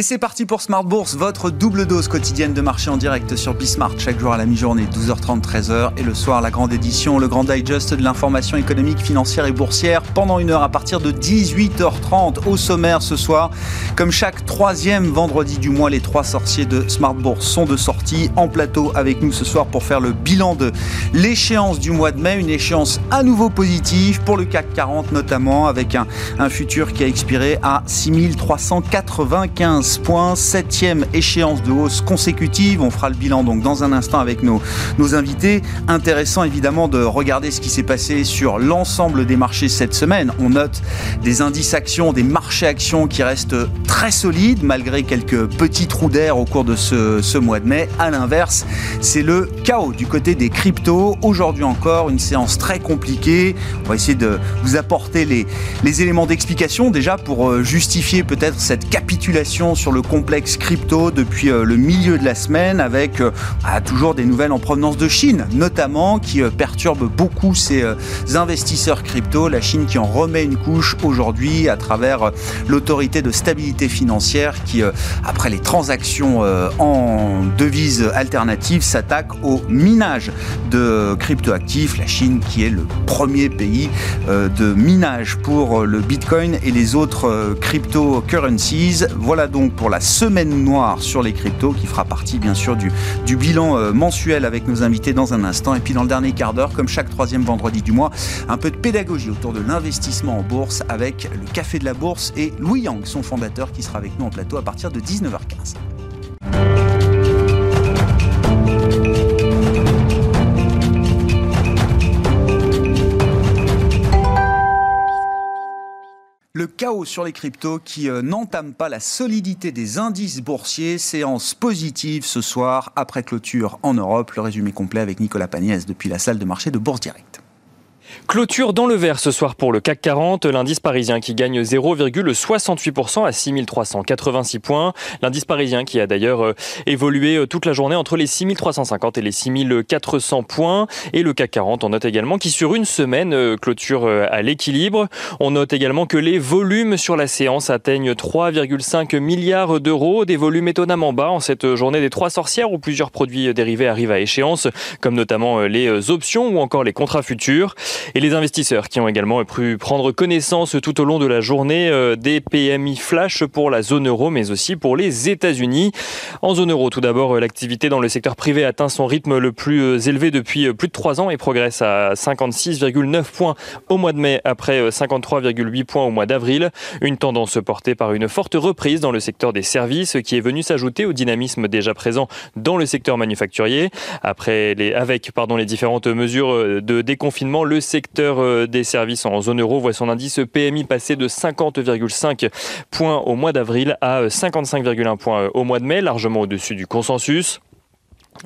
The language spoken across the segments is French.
Et c'est parti pour Smart Bourse, votre double dose quotidienne de marché en direct sur Bismart, chaque jour à la mi-journée, 12h30, 13h, et le soir, la grande édition, le grand digest de l'information économique, financière et boursière, pendant une heure à partir de 18h30. Au sommaire ce soir, comme chaque troisième vendredi du mois, les trois sorciers de Smart Bourse sont de sortie en plateau avec nous ce soir pour faire le bilan de l'échéance du mois de mai, une échéance à nouveau positive pour le CAC 40 notamment, avec un, un futur qui a expiré à 6395 points, septième échéance de hausse consécutive. On fera le bilan donc dans un instant avec nos, nos invités. Intéressant évidemment de regarder ce qui s'est passé sur l'ensemble des marchés cette semaine. On note des indices actions, des marchés actions qui restent très solides malgré quelques petits trous d'air au cours de ce, ce mois de mai. À l'inverse, c'est le chaos du côté des cryptos. Aujourd'hui encore, une séance très compliquée. On va essayer de vous apporter les, les éléments d'explication déjà pour euh, justifier peut-être cette capitulation sur le complexe crypto depuis euh, le milieu de la semaine avec euh, ah, toujours des nouvelles en provenance de Chine, notamment qui euh, perturbent beaucoup ces investisseurs crypto. La Chine qui en remet une couche aujourd'hui à travers l'autorité de stabilité financière qui, après les transactions en devises alternatives, s'attaque au minage de cryptoactifs. La Chine qui est le premier pays de minage pour le Bitcoin et les autres cryptocurrencies. Voilà donc pour la semaine noire sur les cryptos qui fera partie bien sûr du, du bilan euh, mensuel avec nos invités dans un instant. Et puis dans le dernier quart d'heure, comme chaque troisième vendredi du mois, un peu de pédagogie autour de l'investissement en bourse avec le Café de la Bourse et Louis Yang, son fondateur, qui sera avec nous en plateau à partir de 19h15. Sur les cryptos qui euh, n'entame pas la solidité des indices boursiers. Séance positive ce soir après clôture en Europe. Le résumé complet avec Nicolas Pagnès depuis la salle de marché de Bourse Direct. Clôture dans le vert ce soir pour le CAC 40, l'indice parisien qui gagne 0,68% à 6386 points. L'indice parisien qui a d'ailleurs euh, évolué euh, toute la journée entre les 6350 et les 6400 points. Et le CAC 40, on note également qui sur une semaine euh, clôture à l'équilibre. On note également que les volumes sur la séance atteignent 3,5 milliards d'euros, des volumes étonnamment bas en cette journée des trois sorcières où plusieurs produits dérivés arrivent à échéance, comme notamment les options ou encore les contrats futurs. Les investisseurs qui ont également pu prendre connaissance tout au long de la journée euh, des PMI flash pour la zone euro, mais aussi pour les États-Unis. En zone euro, tout d'abord, euh, l'activité dans le secteur privé atteint son rythme le plus euh, élevé depuis plus de trois ans et progresse à 56,9 points au mois de mai après 53,8 points au mois d'avril. Une tendance portée par une forte reprise dans le secteur des services qui est venue s'ajouter au dynamisme déjà présent dans le secteur manufacturier. Après les, avec pardon, les différentes mesures de déconfinement, le secteur euh, des services en zone euro voit son indice PMI passer de 50,5 points au mois d'avril à 55,1 points au mois de mai, largement au-dessus du consensus.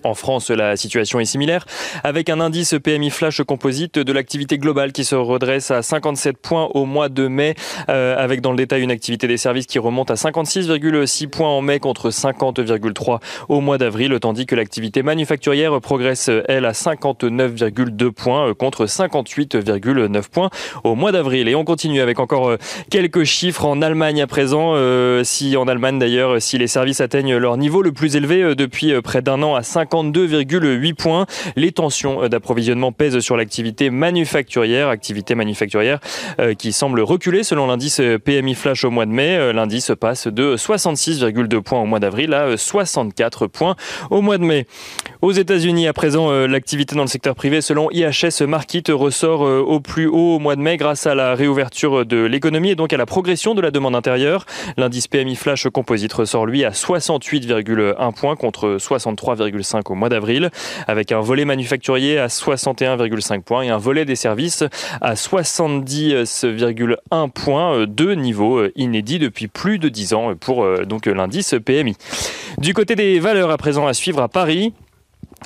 En France, la situation est similaire, avec un indice PMI flash composite de l'activité globale qui se redresse à 57 points au mois de mai, euh, avec dans le détail une activité des services qui remonte à 56,6 points en mai contre 50,3 au mois d'avril, tandis que l'activité manufacturière progresse, elle, à 59,2 points euh, contre 58,9 points au mois d'avril. Et on continue avec encore euh, quelques chiffres en Allemagne à présent. si en Allemagne d'ailleurs, si les services atteignent leur niveau le plus élevé depuis près d'un an à 52,8 points. Les tensions d'approvisionnement pèsent sur l'activité manufacturière, activité manufacturière euh, qui semble reculer selon l'indice PMI Flash au mois de mai. Euh, l'indice passe de 66,2 points au mois d'avril à 64 points au mois de mai. Aux États-Unis, à présent, euh, l'activité dans le secteur privé, selon IHS Market, ressort au plus haut au mois de mai grâce à la réouverture de l'économie et donc à la progression de la demande intérieure. L'indice PMI Flash Composite ressort lui à 68,1 points contre 63,5 au mois d'avril, avec un volet manufacturier à 61,5 points et un volet des services à 70,1 points, euh, deux niveaux euh, inédits depuis plus de 10 ans pour euh, donc l'indice PMI. Du côté des valeurs à présent à suivre à Paris,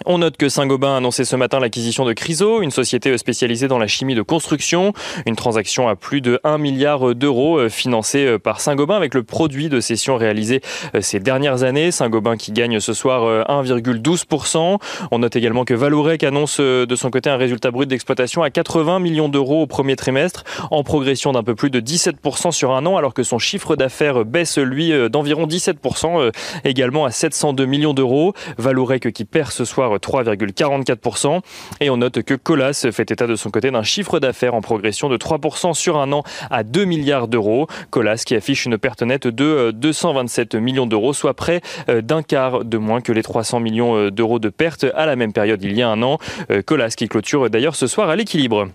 On note que Saint-Gobain a annoncé ce matin l'acquisition de Chryso, une société spécialisée dans la chimie de construction. Une transaction à plus de 1 milliard d'euros euh, financée euh, par Saint-Gobain avec le produit de cession réalisé euh, ces dernières années. Saint-Gobain qui gagne ce soir 1,12%. On note également que Valorec annonce de son côté un résultat brut d'exploitation à 80 millions d'euros au premier trimestre, en progression d'un peu plus de 17% sur un an, alors que son chiffre d'affaires baisse lui d'environ 17%, également à 702 millions d'euros. Valorec qui perd ce soir 3,44%. Et on note que Colas fait état de son côté d'un chiffre d'affaires en progression de 3% sur un an à 2 milliards d'euros. Colas qui affiche une perte nette de 227 euh, millions d'euros, soit près euh, d'un quart de moins que les 300 millions euh, d'euros de pertes à la même période il y a un an. Colas qui clôture d'ailleurs ce soir à l'équilibre.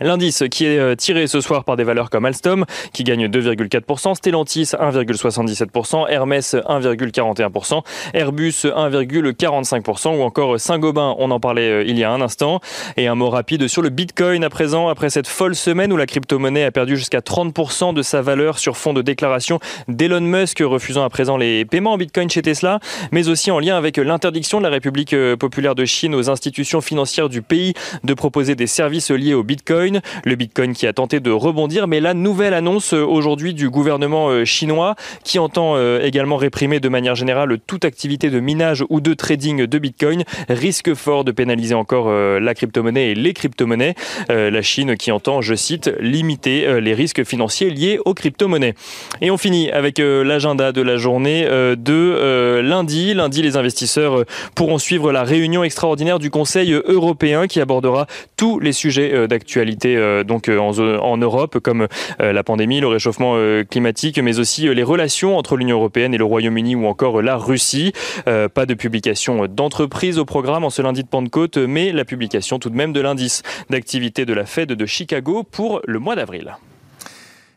L'indice qui est euh, tiré ce soir par des valeurs comme Alstom qui gagne 2,4%, Stellantis 1,77%, Hermès 1,41%, Airbus 1,45% ou encore Saint-Gobain, on en parlait euh, il y a un instant. Et un mot rapide sur le Bitcoin à présent, après cette folle semaine où la crypto-monnaie a perdu jusqu'à 30% de sa valeur sur fond de déclaration d'Elon Musk refusant à présent les paiements en Bitcoin chez Tesla, mais aussi en lien avec l'interdiction de la République euh, populaire de Chine aux institutions financières du pays de proposer des services liés au Bitcoin. Le Bitcoin qui a tenté de rebondir, mais la nouvelle annonce euh, aujourd'hui du gouvernement euh, chinois qui entend euh, également réprimer de manière générale toute activité de minage ou de trading de Bitcoin risque fort de pénaliser encore la crypto-monnaie et les crypto-monnaies. La Chine qui entend, je cite, limiter les risques financiers liés aux crypto-monnaies. Et on finit avec l'agenda de la journée de lundi. Lundi, les investisseurs pourront suivre la réunion extraordinaire du Conseil européen qui abordera tous les sujets d'actualité euh, donc euh, en, Europe, comme euh, la pandémie, le réchauffement climatique, mais aussi les relations entre l'Union européenne et le Royaume-Uni ou encore la Russie. pas de publication d'entreprise au programme en ce lundi de Pentecôte, mais la publication tout de même de l'indice d'activité de la Fed de Chicago pour le mois d'avril.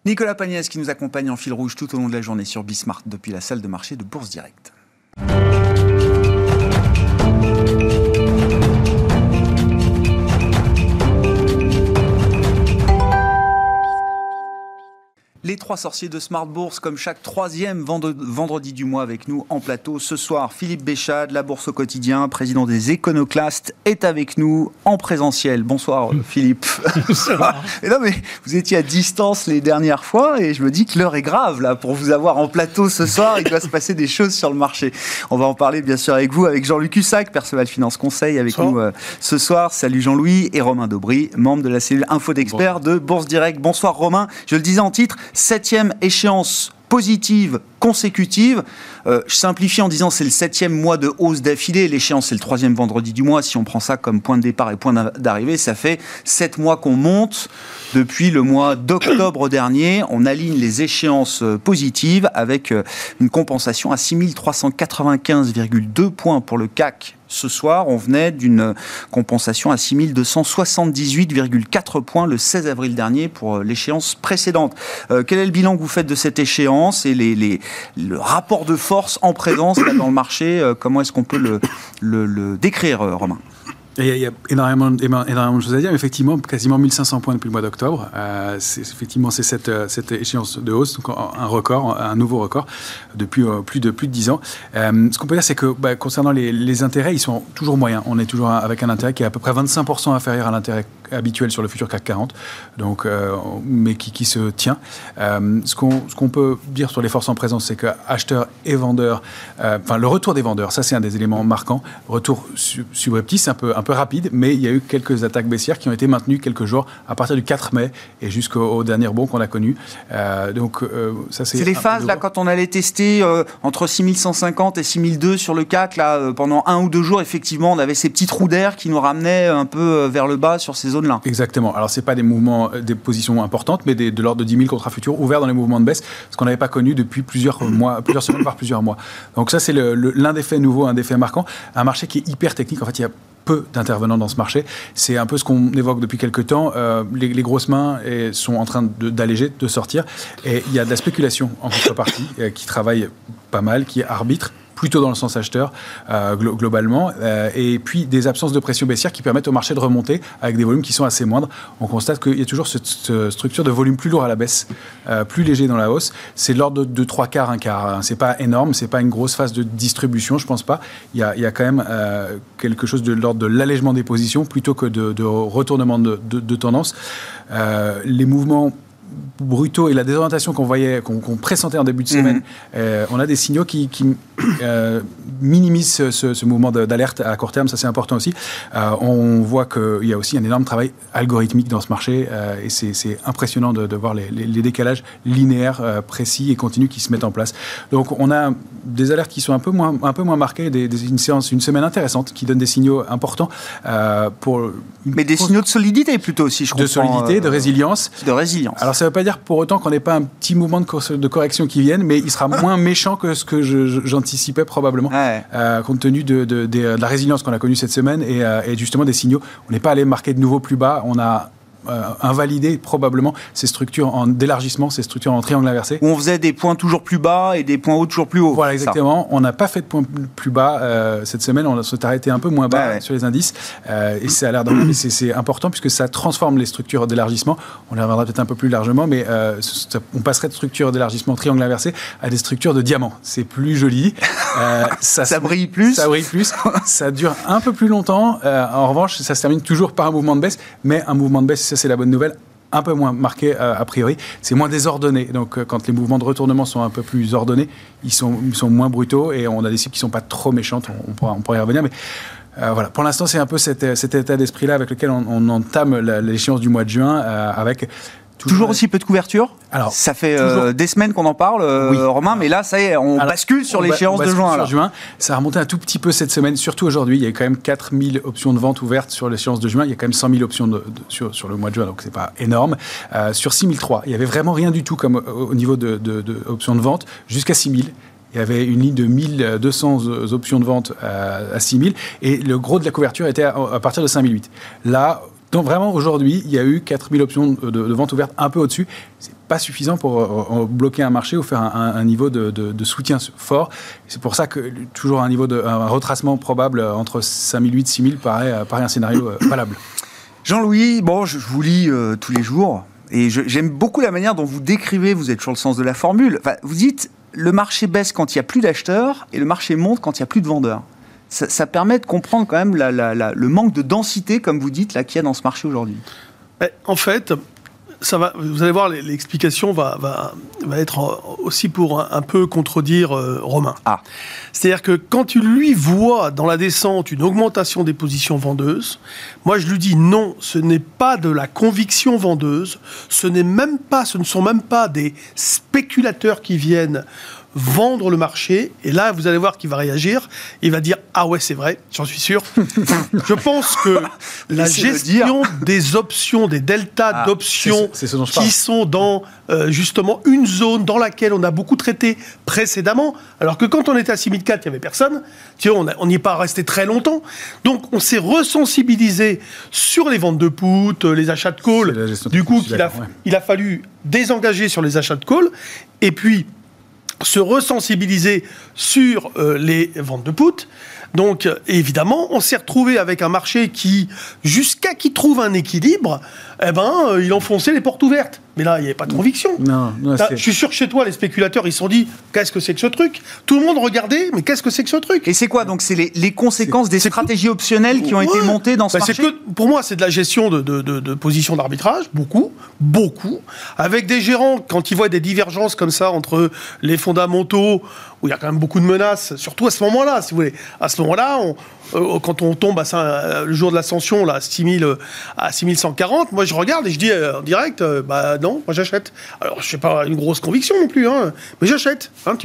Nicolas Pagnès qui nous accompagne en fil rouge tout au long de la journée sur Bismart depuis la salle de marché de Bourse Directe. Les trois sorciers de Smart Bourse, comme chaque troisième vendredi du mois avec nous en plateau. Ce soir, Philippe Béchade, la Bourse au quotidien, président des Éconoclastes, est avec nous en présentiel. Bonsoir Philippe. Bonsoir. non mais vous étiez à distance les dernières fois et je me dis que l'heure est grave là pour vous avoir en plateau ce soir. Il doit se passer des choses sur le marché. On va en parler bien sûr avec vous, avec Jean-Luc Hussac, Perceval Finance Conseil, avec nous euh, ce soir. Salut Jean-Louis et Romain Daubry, membre de la cellule Info d'experts de Bourse Direct. Bonsoir Romain. Je le disais en titre, septième échéance positive consécutive. Euh, je simplifie en disant c'est le septième mois de hausse d'affilée. L'échéance c'est le troisième vendredi du mois. Si on prend ça comme point de départ et point d'arrivée, ça fait sept mois qu'on monte. Depuis le mois d'octobre dernier, on aligne les échéances euh, positives avec euh, une compensation à 6395,2 points pour le CAC ce soir, on venait d'une compensation à 6278,4 points le 16 avril dernier pour l'échéance précédente. quel est le bilan que vous faites de cette échéance? Et les, les, le rapport de force en présence dans le marché, euh, comment est-ce qu'on peut le, décrire, euh, Romain? Il y, a, énormément, énormément de choses à dire. Effectivement, quasiment 1500 points depuis le mois d'octobre. Euh, effectivement, c'est cette, cette, échéance de hausse, donc un record, un nouveau record depuis plus de plus de 10 ans. ce qu'on peut dire, c'est que bah, concernant les, intérêts, ils sont toujours moyens. On est toujours avec un intérêt qui est à peu près 25% inférieur à l'intérêt habituel sur le futur CAC 40, donc, euh, mais qui, se tient. Euh, ce qu'on peut dire sur les forces en présence, c'est que acheteurs et vendeurs, euh, enfin le retour des vendeurs, ça c'est un des éléments marquants. Retour subreptice, un peu, un peu rapide, mais il y a eu quelques attaques baissières qui ont été maintenues quelques jours à partir du 4 mai et jusqu'au dernier bon qu'on a connu. donc ça c'est. C'est les phases là quand on allait tester entre 6150 et 6002 sur le CAC là pendant un ou deux jours, effectivement, on avait ces petits trous d'air qui nous ramenaient un peu vers le bas sur ces zones Exactement. Alors, ce pas des mouvements, euh, des positions importantes, mais de l'ordre de 10 000 contrats futurs ouverts dans les mouvements de baisse, ce qu'on n'avait pas connu depuis plusieurs mois, plusieurs semaines, voire plusieurs mois. Donc, ça, c'est l'un des faits nouveaux, un des faits marquants. Un marché qui est hyper technique. En fait, il y a peu d'intervenants dans ce marché. C'est un peu ce qu'on évoque depuis quelques temps. Euh, les, grosses mains sont en train d'alléger, de, sortir. Et il y a de la spéculation en contrepartie euh, qui travaille pas mal, qui arbitre plutôt dans le sens acheteur globalement, et puis des absences de pression baissière qui permettent au marché de remonter avec des volumes qui sont assez moindres. On constate qu'il y a toujours cette, structure de volume plus lourd à la baisse, plus léger dans la hausse. C'est l'ordre de, trois 3 quarts, un quart. Hein. C'est pas énorme, c'est pas une grosse phase de distribution, je pense pas. Il y a, il y a quand même quelque chose de l'ordre de l'allègement des positions plutôt que de, retournement de, de tendance. les mouvements brutaux et la désorientation qu'on voyait, qu'on pressentait en début de semaine, mhm. euh, on a des signaux qui, euh, minimisent ce, mouvement d'alerte à court terme. Ça, c'est important aussi. Euh, on voit qu'il y a aussi un énorme travail algorithmique dans ce marché et c'est impressionnant de, voir les, décalages linéaires, précis et continus qui se mettent en place. Donc, on a des alertes qui sont un peu moins, un peu moins marquées, des, une séance, une semaine intéressante qui donne des signaux importants pour. Mais des signaux de solidité plutôt aussi, je crois. De solidité, de résilience. De résilience. Alors, ça ne veut pas dire pour autant qu'on n'ait pas un petit mouvement de, correction qui vienne, mais il sera moins méchant que ce que j'anticipais probablement, euh, compte tenu de, la résilience qu'on a connue cette semaine et, euh, et justement des signaux. On n'est pas allé marquer de nouveaux plus bas, on a euh, invalider probablement ces structures en d'élargissement, ces structures en triangle inversé. Où on faisait des points toujours plus bas et des points hauts toujours plus hauts. Voilà, exactement. On n'a pas fait de points plus bas euh, cette semaine. On s'est arrêté un peu moins bas sur les indices. Euh, et c'est à l'air c'est important puisque ça transforme les structures d'élargissement. On y reviendra peut-être un peu plus largement, mais on passerait de structures d'élargissement triangle inversé à des structures de diamant. C'est plus joli. ça, ça brille plus. Ça brille plus. ça dure un peu plus longtemps. en revanche, ça se termine toujours par un mouvement de baisse, mais un mouvement de baisse ça c'est la bonne nouvelle, un peu moins marqué euh, a priori. C'est moins désordonné. Donc euh, quand les mouvements de retournement sont un peu plus ordonnés, ils sont, ils sont moins brutaux et on a des cibles qui ne sont pas trop méchantes. On, pourra, on pourra y revenir. Mais euh, voilà. Pour l'instant, c'est un peu cet, cet état d'esprit-là avec lequel on, on entame l'échéance du mois de juin, avec Toujours, aussi peu de couverture Alors, ça fait euh, des semaines qu'on en parle, euh, Romain, mais là, ça y est, on bascule sur l'échéance de juin. juin. Ça a remonté un tout petit peu cette semaine, surtout aujourd'hui. Il y a quand même 4000 options de vente ouvertes sur l'échéance de juin. Il y a quand même 100 000 options de, sur, sur, le mois de juin, donc c'est pas énorme. Euh, sur 6003, il y avait vraiment rien du tout comme au niveau de, de, de options de vente jusqu'à 6000. Il y avait une ligne de 1200 options de vente à 6000 et le gros de la couverture était à, à partir de 5008. Là, donc vraiment, aujourd'hui, il y a eu 4000 options de, vente ouverte un peu au-dessus. C'est pas suffisant pour euh, bloquer un marché ou faire un, niveau de, soutien fort. C'est pour ça que toujours un niveau de un retracement probable entre 5008 et 6000 paraît, euh, paraît un scénario euh, valable. Jean-Louis, bon, je, vous lis tous les jours et j'aime beaucoup la manière dont vous décrivez, vous êtes sur le sens de la formule. vous dites le marché baisse quand il n'y a plus d'acheteurs et le marché monte quand il n'y a plus de vendeurs ça, permet de comprendre quand même le manque de densité, comme vous dites, là, qu'il y a dans ce marché aujourd'hui. En fait, ça va, vous allez voir, l'explication va, va, va, être aussi pour un, peu contredire euh, Romain. Ah. C'est-à-dire que quand tu lui vois dans la descente une augmentation des positions vendeuses, moi je lui dis non, ce n'est pas de la conviction vendeuse, ce n'est même pas, ce ne sont même pas des spéculateurs qui viennent vendre le marché. Et là, vous allez voir qu'il va réagir. Il va dire Ah ouais, c'est vrai, j'en suis sûr. je pense que la gestion des options, des deltas ah, d'options qui sont dans euh, justement une zone dans laquelle on a beaucoup traité précédemment, alors que quand on était à 6004, il n'y avait personne. Tu vois, on n'y est pas resté très longtemps. Donc, on s'est resensibilisé sur les ventes de put, les achats de call. Du coup, il a, il a fallu désengager sur les achats de call. Et puis, se resensibiliser sur euh, les ventes de put. Donc, évidemment, on s'est retrouvé avec un marché qui, jusqu'à qu'il trouve un équilibre, eh ben, euh, il enfonçait les portes ouvertes. Mais là, il n'y avait pas de conviction. Non, je suis sûr que chez toi, les spéculateurs, ils se sont dit qu'est-ce que c'est que ce truc? Tout le monde regardait, mais qu'est-ce que c'est que ce truc? Et c'est quoi Donc, c'est les, conséquences des stratégies optionnelles qui ont été montées dans ce bah, marché? Pour moi, c'est de la gestion de, de, de, position d'arbitrage, beaucoup, beaucoup. Avec des gérants, quand ils voient des divergences comme ça entre les fondamentaux, où il y a quand même beaucoup de menaces, surtout à ce moment-là, si vous voulez. À ce moment-là, euh, quand on tombe à euh, le jour de l'ascension, là, 6000, à 6140, moi je regarde et je dis euh, en direct, bah non, moi j'achète. Alors je sais pas une grosse conviction non plus, hein, mais j'achète. Hein,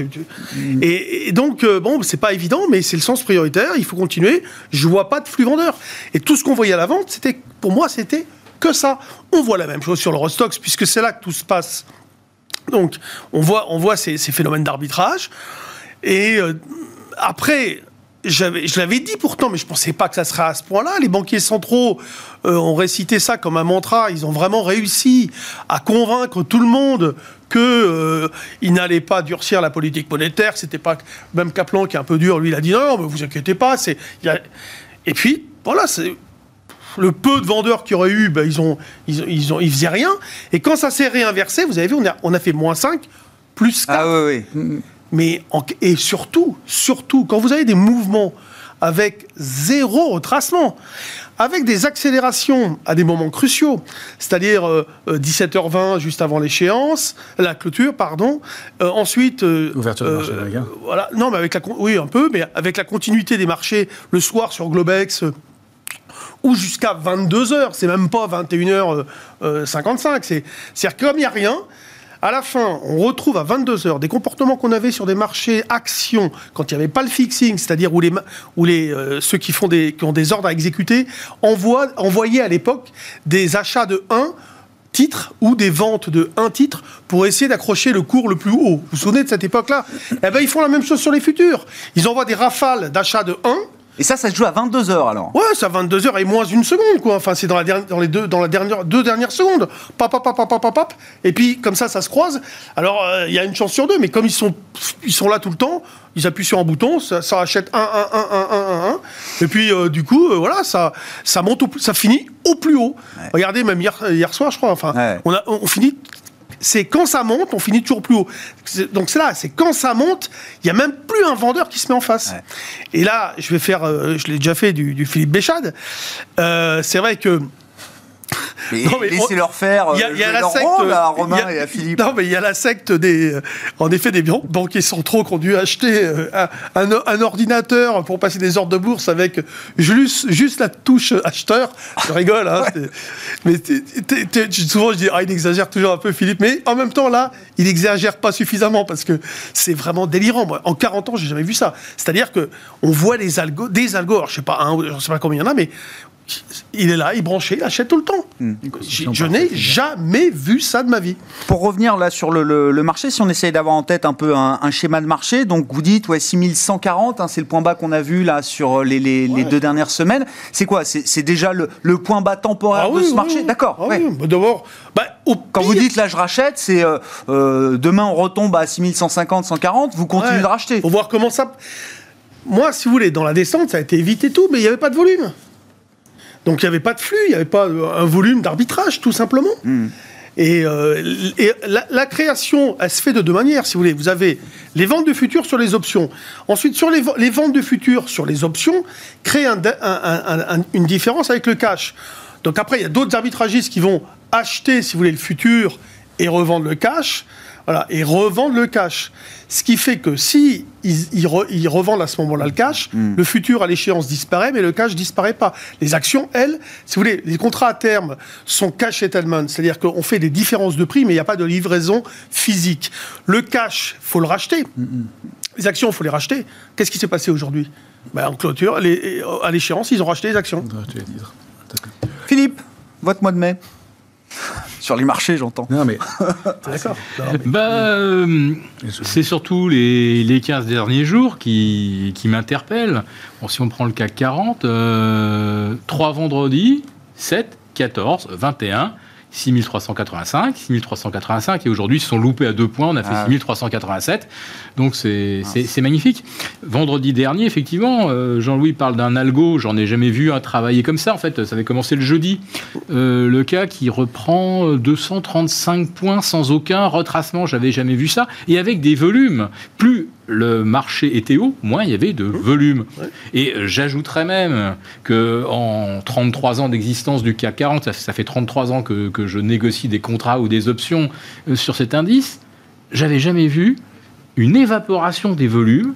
mm. et, donc, bon, c'est pas évident, mais c'est le sens prioritaire, il faut continuer. Je vois pas de flux vendeur. Et tout ce qu'on voyait à la vente, c'était, pour moi, c'était que ça. On voit la même chose sur l'Eurostox, puisque c'est là que tout se passe. Donc, on voit, on voit ces, phénomènes d'arbitrage. Et après, je l'avais dit pourtant, mais je ne pensais pas que ça serait à ce point-là. Les banquiers centraux euh, ont récité ça comme un mantra. Ils ont vraiment réussi à convaincre tout le monde qu'il euh, n'allait pas durcir la politique monétaire. C'était pas même Kaplan qui est un peu dur. Lui, il a dit non, mais vous inquiétez pas. C'est et puis voilà, c'est le peu de vendeurs qu'il y aurait eu, ben, ils ont, ils, ont, ils faisaient rien. Et quand ça s'est réinversé, vous avez vu, on a, on a fait moins 5, plus 4. Ah oui, oui. Mais et surtout, surtout, quand vous avez des mouvements avec zéro retracement, avec des accélérations à des moments cruciaux, c'est-à-dire 17h20 euh, juste avant l'échéance, la clôture, pardon. Euh, ensuite, euh, ouverture marché Voilà, non, mais avec la oui un peu, mais avec la continuité des marchés le soir sur Globex ou jusqu'à 22h, c'est même pas 21h55, c'est-à-dire comme il n'y a rien, à la fin, on retrouve à 22 heures des comportements qu'on avait sur des marchés actions quand il n'y avait pas le fixing, c'est-à-dire où, euh, ceux qui ont des ordres à exécuter envoient, envoyaient à l'époque des achats de 1 titre ou des ventes de 1 titre pour essayer d'accrocher le cours le plus haut. Vous vous souvenez de cette époque-là? Eh bien, ils font la même chose sur les futurs. Ils envoient des rafales d'achats de 1 et ça, ça se joue à 22h alors Ouais, c'est à 22h et moins une seconde, quoi. Enfin, c'est dans, la dans les deux, dans la dernière, deux dernières secondes. Pap, pap, pap, pap, pap, Et puis, comme ça, ça se croise. Alors, euh, il y a une chance sur deux, mais comme ils sont, ils sont là tout le temps, ils appuient sur un bouton, ça, achète 1, 1, 1, 1, 1, 1, Et puis, euh, du coup, euh, voilà, ça, ça monte, ça finit au plus haut. Regardez, même hier, hier soir, je crois, enfin, on, a, on finit c'est quand ça monte, on finit toujours plus haut. Donc c'est là, c'est quand ça monte, il n'y a même plus un vendeur qui se met en face. Et là, je vais faire, euh, je l'ai déjà fait du, du Philippe Béchade. Euh, c'est vrai que laissez-leur faire. Il y a, y a la secte à Romain et à Philippe. Non, mais il y a la secte des, euh, en effet, des banquiers centraux qui ont dû acheter euh, un, un, ordinateur pour passer des ordres de bourse avec juste, juste la touche acheteur. Je rigole, hein, mais souvent je dis, ah, il exagère toujours un peu, Philippe, mais en même temps, là, il exagère pas suffisamment parce que c'est vraiment délirant. en 40 ans, j'ai jamais vu ça. C'est-à-dire que on voit les algos, des algos, alors je sais pas, un, je sais pas combien il y en a, mais il est là, il est branché, il achète tout le temps. Hmm. Je, n'ai jamais vu ça de ma vie. Pour revenir là sur le, marché, si on essaye d'avoir en tête un peu un, schéma de marché, donc vous dites ouais, 6140, hein, c'est le point bas qu'on a vu là sur les, deux dernières semaines. C'est quoi? C'est déjà le, point bas temporaire ah de ce marché? D'accord. Ah bah, D'abord, bah, quand vous dites là je rachète, c'est euh, euh, demain on retombe à 6150, 140, vous continuez de racheter. Faut voir comment ça. Moi, si vous voulez, dans la descente, ça a été évité tout, mais il n'y avait pas de volume. Donc il n'y avait pas de flux, il n'y avait pas un volume d'arbitrage, tout simplement. Hmm. Et, euh, la, création, elle se fait de deux manières, si vous voulez. Vous avez les ventes de futurs sur les options. Ensuite, sur les, ventes de futurs sur les options, créent une différence avec le cash. Donc après, il y a d'autres arbitragistes qui vont acheter, si vous voulez, le futur et revendre le cash. Voilà, et revendre le cash. Ce qui fait que si ils, revendent à ce moment-là le cash, hmm. le futur à l'échéance disparaît, mais le cash disparaît pas. Les actions, elles, si vous voulez, les contrats à terme sont cash settlement, c'est-à-dire qu'on fait des différences de prix, mais il n'y a pas de livraison physique. Le cash, faut le racheter. Hmm, hmm. Les actions, il faut les racheter. Qu'est-ce qui s'est passé aujourd'hui? Ben, En clôture, à l'échéance, ils ont racheté les actions. Philippe, votre mois de mai sur les marchés, j'entends. Non, mais. D'accord. Bah, euh, c'est surtout les, les 15 derniers jours qui, qui m'interpellent. Bon, si on prend le CAC 40, euh, 3 vendredis, 7, 14, 21. 6385, 6385, et aujourd'hui ils se sont loupés à deux points, on a fait 6387, ah donc c'est magnifique. Vendredi dernier, effectivement, euh, Jean-Louis parle d'un algo, j'en ai jamais vu un travailler comme ça, en fait, ça avait commencé le jeudi. Euh, le cas qui reprend 235 points sans aucun retracement, j'avais jamais vu ça, et avec des volumes. Plus le marché était haut, moins il y avait de mmh. volume. Et euh, j'ajouterais même que en 33 ans d'existence du CAC 40, ça, fait 33 ans que, que, je négocie des contrats ou des options euh, sur cet indice, j'avais jamais vu une évaporation des volumes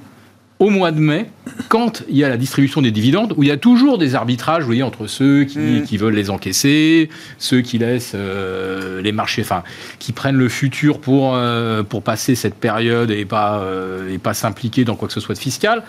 au mois de mai, quand il y a la distribution des dividendes, où il y a toujours des arbitrages, vous voyez, entre ceux qui, mm. veulent les encaisser, ceux qui laissent euh, les marchés, enfin, qui prennent le futur pour, euh, pour passer cette période et pas, euh, et pas s'impliquer dans quoi que ce soit de fiscal.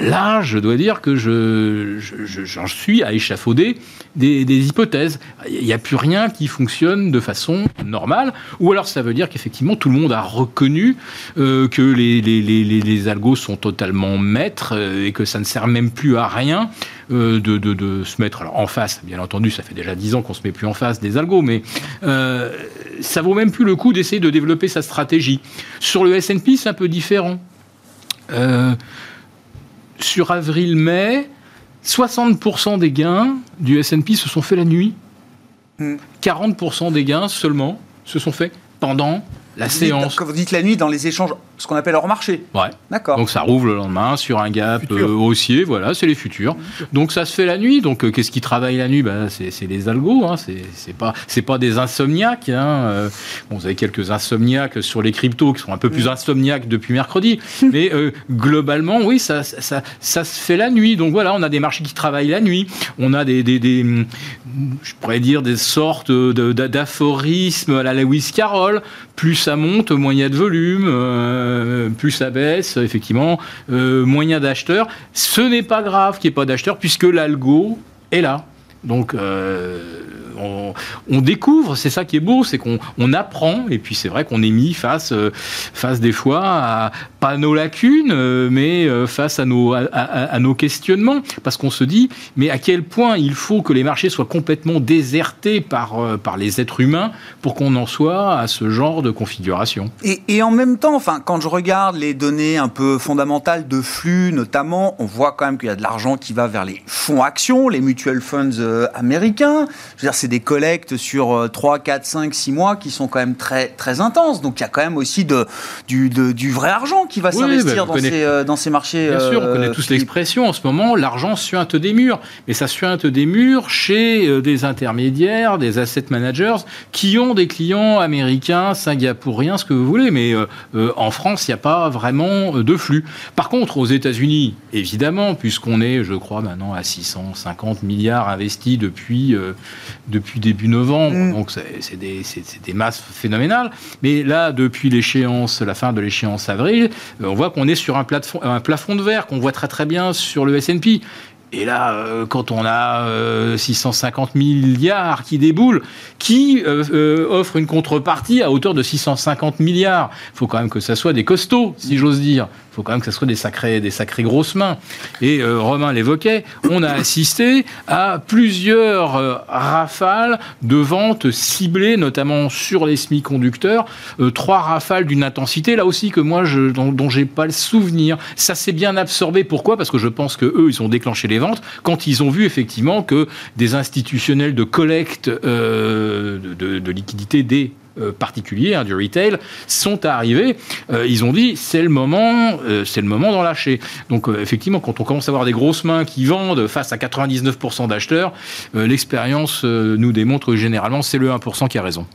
Là, je dois dire que je, j'en suis à échafauder des, hypothèses. Il n'y a plus rien qui fonctionne de façon normale. Ou alors ça veut dire qu'effectivement tout le monde a reconnu euh, que les, les, les, les, algos sont totalement maîtres euh, et que ça ne sert même plus à rien euh, de, de, de, se mettre alors, en face. Bien entendu, ça fait déjà dix ans qu'on se met plus en face des algos, mais ça vaut même plus le coup d'essayer de développer sa stratégie. Sur le S&P, c'est un peu différent. Euh, sur avril-mai, 60% des gains du S&P se sont faits la nuit. 40% hmm. des gains seulement se sont faits pendant la séance. quand vous dites la nuit, dans les échanges ce qu'on appelle hors marché. Ouais. D'accord. Donc ça rouvre le lendemain sur un gap euh, haussier, voilà, c'est les futurs. Donc ça se fait la nuit. Donc euh, qu'est-ce qui travaille la nuit? Ben, C'est les algos, hein. c'est pas, pas des insomniaques. Hein. Euh, bon, vous avez quelques insomniaques sur les cryptos qui sont un peu plus insomniaques depuis mercredi. mais globalement, oui, ça, ça, ça, se fait la nuit. Donc voilà, on a des marchés qui travaillent la nuit. On a des, des, des je pourrais dire, des sortes d'aphorismes à la Lewis Carroll. Plus ça monte, moins il de volume. Euh, plus ça baisse, effectivement, euh, moyen d'acheteurs. Ce n'est pas grave qu'il n'y ait pas d'acheteurs puisque l'algo est là. Donc, euh, on, découvre, c'est ça qui est beau, c'est qu'on apprend, et puis c'est vrai qu'on est mis face, euh, face des fois à, pas nos lacunes, euh, mais euh, face à nos, à, nos questionnements, parce qu'on se dit, mais à quel point il faut que les marchés soient complètement désertés par, par les êtres humains pour qu'on en soit à ce genre de configuration. Et, et en même temps, enfin, quand je regarde les données un peu fondamentales de flux, notamment, on voit quand même qu'il y a de l'argent qui va vers les fonds actions, les mutual funds américains. Je veux dire, c'est des collectes sur 3, 4, 5, 6 mois qui sont quand même très, très intenses. Donc il y a quand même aussi de, du, du vrai argent qui va s'investir bah, dans, ces, euh, dans ces marchés. Bien sûr, on connaît euh, tous l'expression. En ce moment, l'argent suinte des murs. Mais ça suinte des murs chez euh, des intermédiaires, des asset managers qui ont des clients américains, singapouriens, ce que vous voulez. Mais en France, il n'y a pas vraiment de flux. Par contre, aux États-Unis, évidemment, puisqu'on est, je crois, maintenant à 650 milliards investis depuis, depuis début novembre. Mm. Donc c'est des, des, masses phénoménales. Mais là, depuis l'échéance, la fin de l'échéance avril, euh, on voit qu'on est sur un plafond, un plafond de verre qu'on voit très très bien sur le S&P. Et là, euh, quand on a 650 euh, milliards qui déboulent, qui offre une contrepartie à hauteur de 650 milliards? Il faut quand même que ça soit des costauds, si j'ose dire faut quand même que ce soit des sacrées, des sacrées grosses mains. Et euh, Romain l'évoquait, on a assisté à plusieurs euh, rafales de ventes ciblées, notamment sur les semi-conducteurs. Euh, trois rafales d'une intensité, là aussi, que moi, je, dont, j'ai pas le souvenir. Ça s'est bien absorbé. Pourquoi? Parce que je pense que eux, ils ont déclenché les ventes quand ils ont vu effectivement que des institutionnels de collecte de, de, de liquidités des euh, particuliers, hein, du retail, sont arrivés. Euh, ils ont dit c'est le moment, euh, c'est le moment d'en lâcher. Donc effectivement, quand on commence à avoir des grosses mains qui vendent face à 99% d'acheteurs, l'expérience nous démontre que généralement c'est le 1% qui a raison.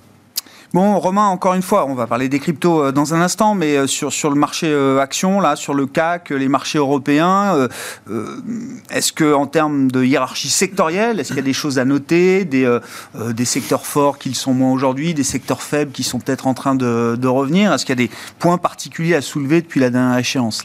Bon, Romain, encore une fois, on va parler des cryptos euh, dans un instant, mais euh, sur, sur le marché euh, action, là, sur le CAC, les marchés européens, est-ce que en termes de hiérarchie sectorielle, est-ce qu'il y a des choses à noter, des, des secteurs forts qui le sont moins aujourd'hui, des secteurs faibles qui sont peut-être en train de, de revenir? Est-ce qu'il y a des points particuliers à soulever depuis la dernière échéance?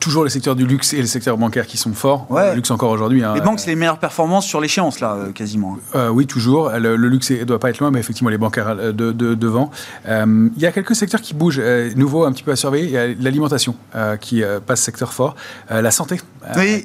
Toujours les secteurs du luxe et les secteurs bancaires qui sont forts. Le luxe encore aujourd'hui. Hein. les banques, c'est les meilleures performances sur l'échéance, là, euh, quasiment. Euh, oui, toujours. Le, luxe ne doit pas être loin, mais effectivement, les bancaires euh, de, devant. il y a quelques secteurs qui bougent, nouveaux, un petit peu à surveiller. Il y a l'alimentation qui passe secteur fort. la santé,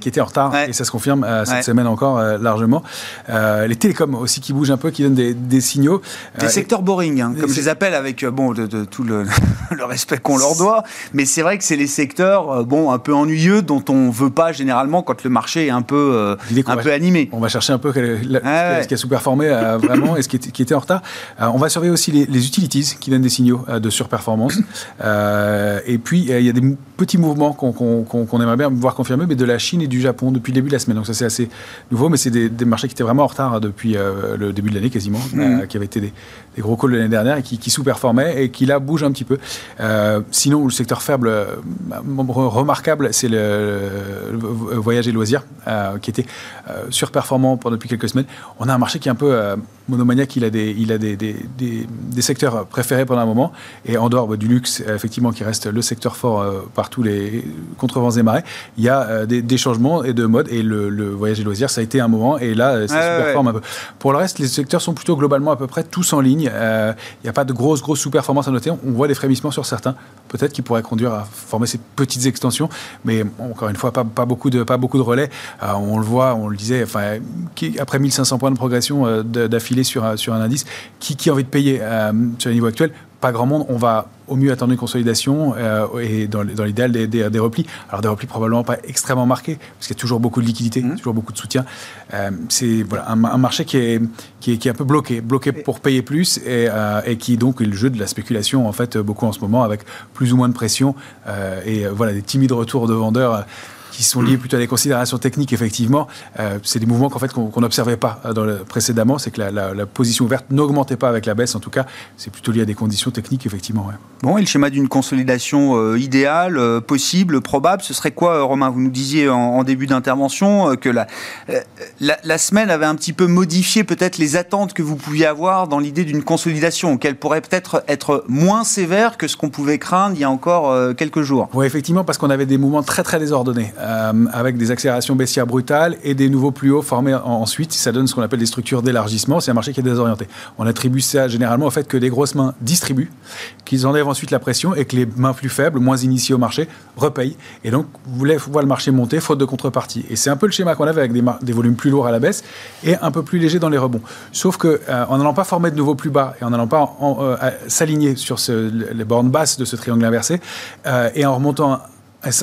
qui était en retard, et ça se confirme cette semaine encore largement. les télécoms aussi qui bougent un peu, qui donnent des, signaux. Des secteurs boring, hein, comme je les appelle, avec bon, de, tout le, le respect qu'on leur doit. Mais c'est vrai que c'est les secteurs, bon, un peu ennuyeux dont on veut pas généralement quand le marché est un peu, euh, un peu animé. On va chercher un peu ce qui a sous-performé euh, vraiment et ce qui, était en retard. Euh, on va surveiller aussi les, utilities qui donnent des signaux de surperformance. et puis, il y a des petits mouvements qu'on aimerait bien voir confirmer, mais de la Chine et du Japon depuis le début de la semaine. Donc ça, c'est assez nouveau, mais c'est des, marchés qui étaient vraiment en retard depuis le début de l'année quasiment, mmh. qui avaient été des, gros calls de l'année dernière et qui, qui sous-performaient et qui là bougent un petit peu. sinon, le secteur faible, remarquable, c'est le, voyage et loisirs, qui était surperformant pendant depuis quelques semaines. On a un marché qui est un peu monomaniaque, il a, des, il a des, des, des, secteurs préférés pendant un moment, et en dehors bah, du luxe, effectivement, qui reste le secteur fort par tous les contrevents et marais, il y a des, changements et de mode, et le, voyage et loisirs, ça a été un moment, et là, c'est super un peu. Pour le reste, les secteurs sont plutôt globalement à peu près tous en ligne. Il n'y a pas de grosses, grosses sous-performances à noter. On voit des frémissements sur certains, peut-être qui pourraient conduire à former ces petites extensions, mais encore une fois, pas, beaucoup, de, pas beaucoup de relais. Euh, on le voit, on le disait, enfin, après 1500 points de progression euh, d'affilée sur, sur un indice, qui, qui a envie de payer euh, sur les niveaux actuels pas grand monde. On va au mieux attendre une consolidation euh, et dans, l'idéal des, des, replis. Alors des replis probablement pas extrêmement marqués parce qu'il y a toujours beaucoup de liquidités, mmh. toujours beaucoup de soutien. Euh, c'est voilà, un, marché qui est, qui est, qui, est, un peu bloqué, bloqué pour payer plus et, euh, et, qui donc est le jeu de la spéculation en fait beaucoup en ce moment avec plus ou moins de pression et voilà des timides retours de vendeurs qui sont liés plutôt à des considérations techniques, effectivement. Euh, c'est des mouvements qu'en fait qu'on n'observait pas euh, dans le, précédemment. C'est que la, position ouverte n'augmentait pas avec la baisse. En tout cas, c'est plutôt lié à des conditions techniques, effectivement. Bon, et le schéma d'une consolidation euh, idéale, possible, probable, ce serait quoi, Romain? Vous nous disiez en, début d'intervention que la, la, semaine avait un petit peu modifié peut-être les attentes que vous pouviez avoir dans l'idée d'une consolidation, qu'elle pourrait peut-être être moins sévère que ce qu'on pouvait craindre il y a encore quelques jours. Oui, effectivement, parce qu'on avait des mouvements très très désordonnés. Euh, avec des accélérations baissières brutales et des nouveaux plus hauts formés ensuite. Ça donne ce qu'on appelle des structures d'élargissement. C'est un marché qui est désorienté. On attribue ça généralement au fait que des grosses mains distribuent, qu'ils enlèvent ensuite la pression et que les mains plus faibles, moins initiées au marché, repayent. Et donc, vous voulez voir le marché monter, faute de contrepartie. Et c'est un peu le schéma qu'on avait avec des, volumes plus lourds à la baisse et un peu plus légers dans les rebonds. Sauf que euh, n'allant pas former de nouveaux plus bas et en n'allant pas euh, s'aligner sur les bornes basses de ce triangle inversé et en remontant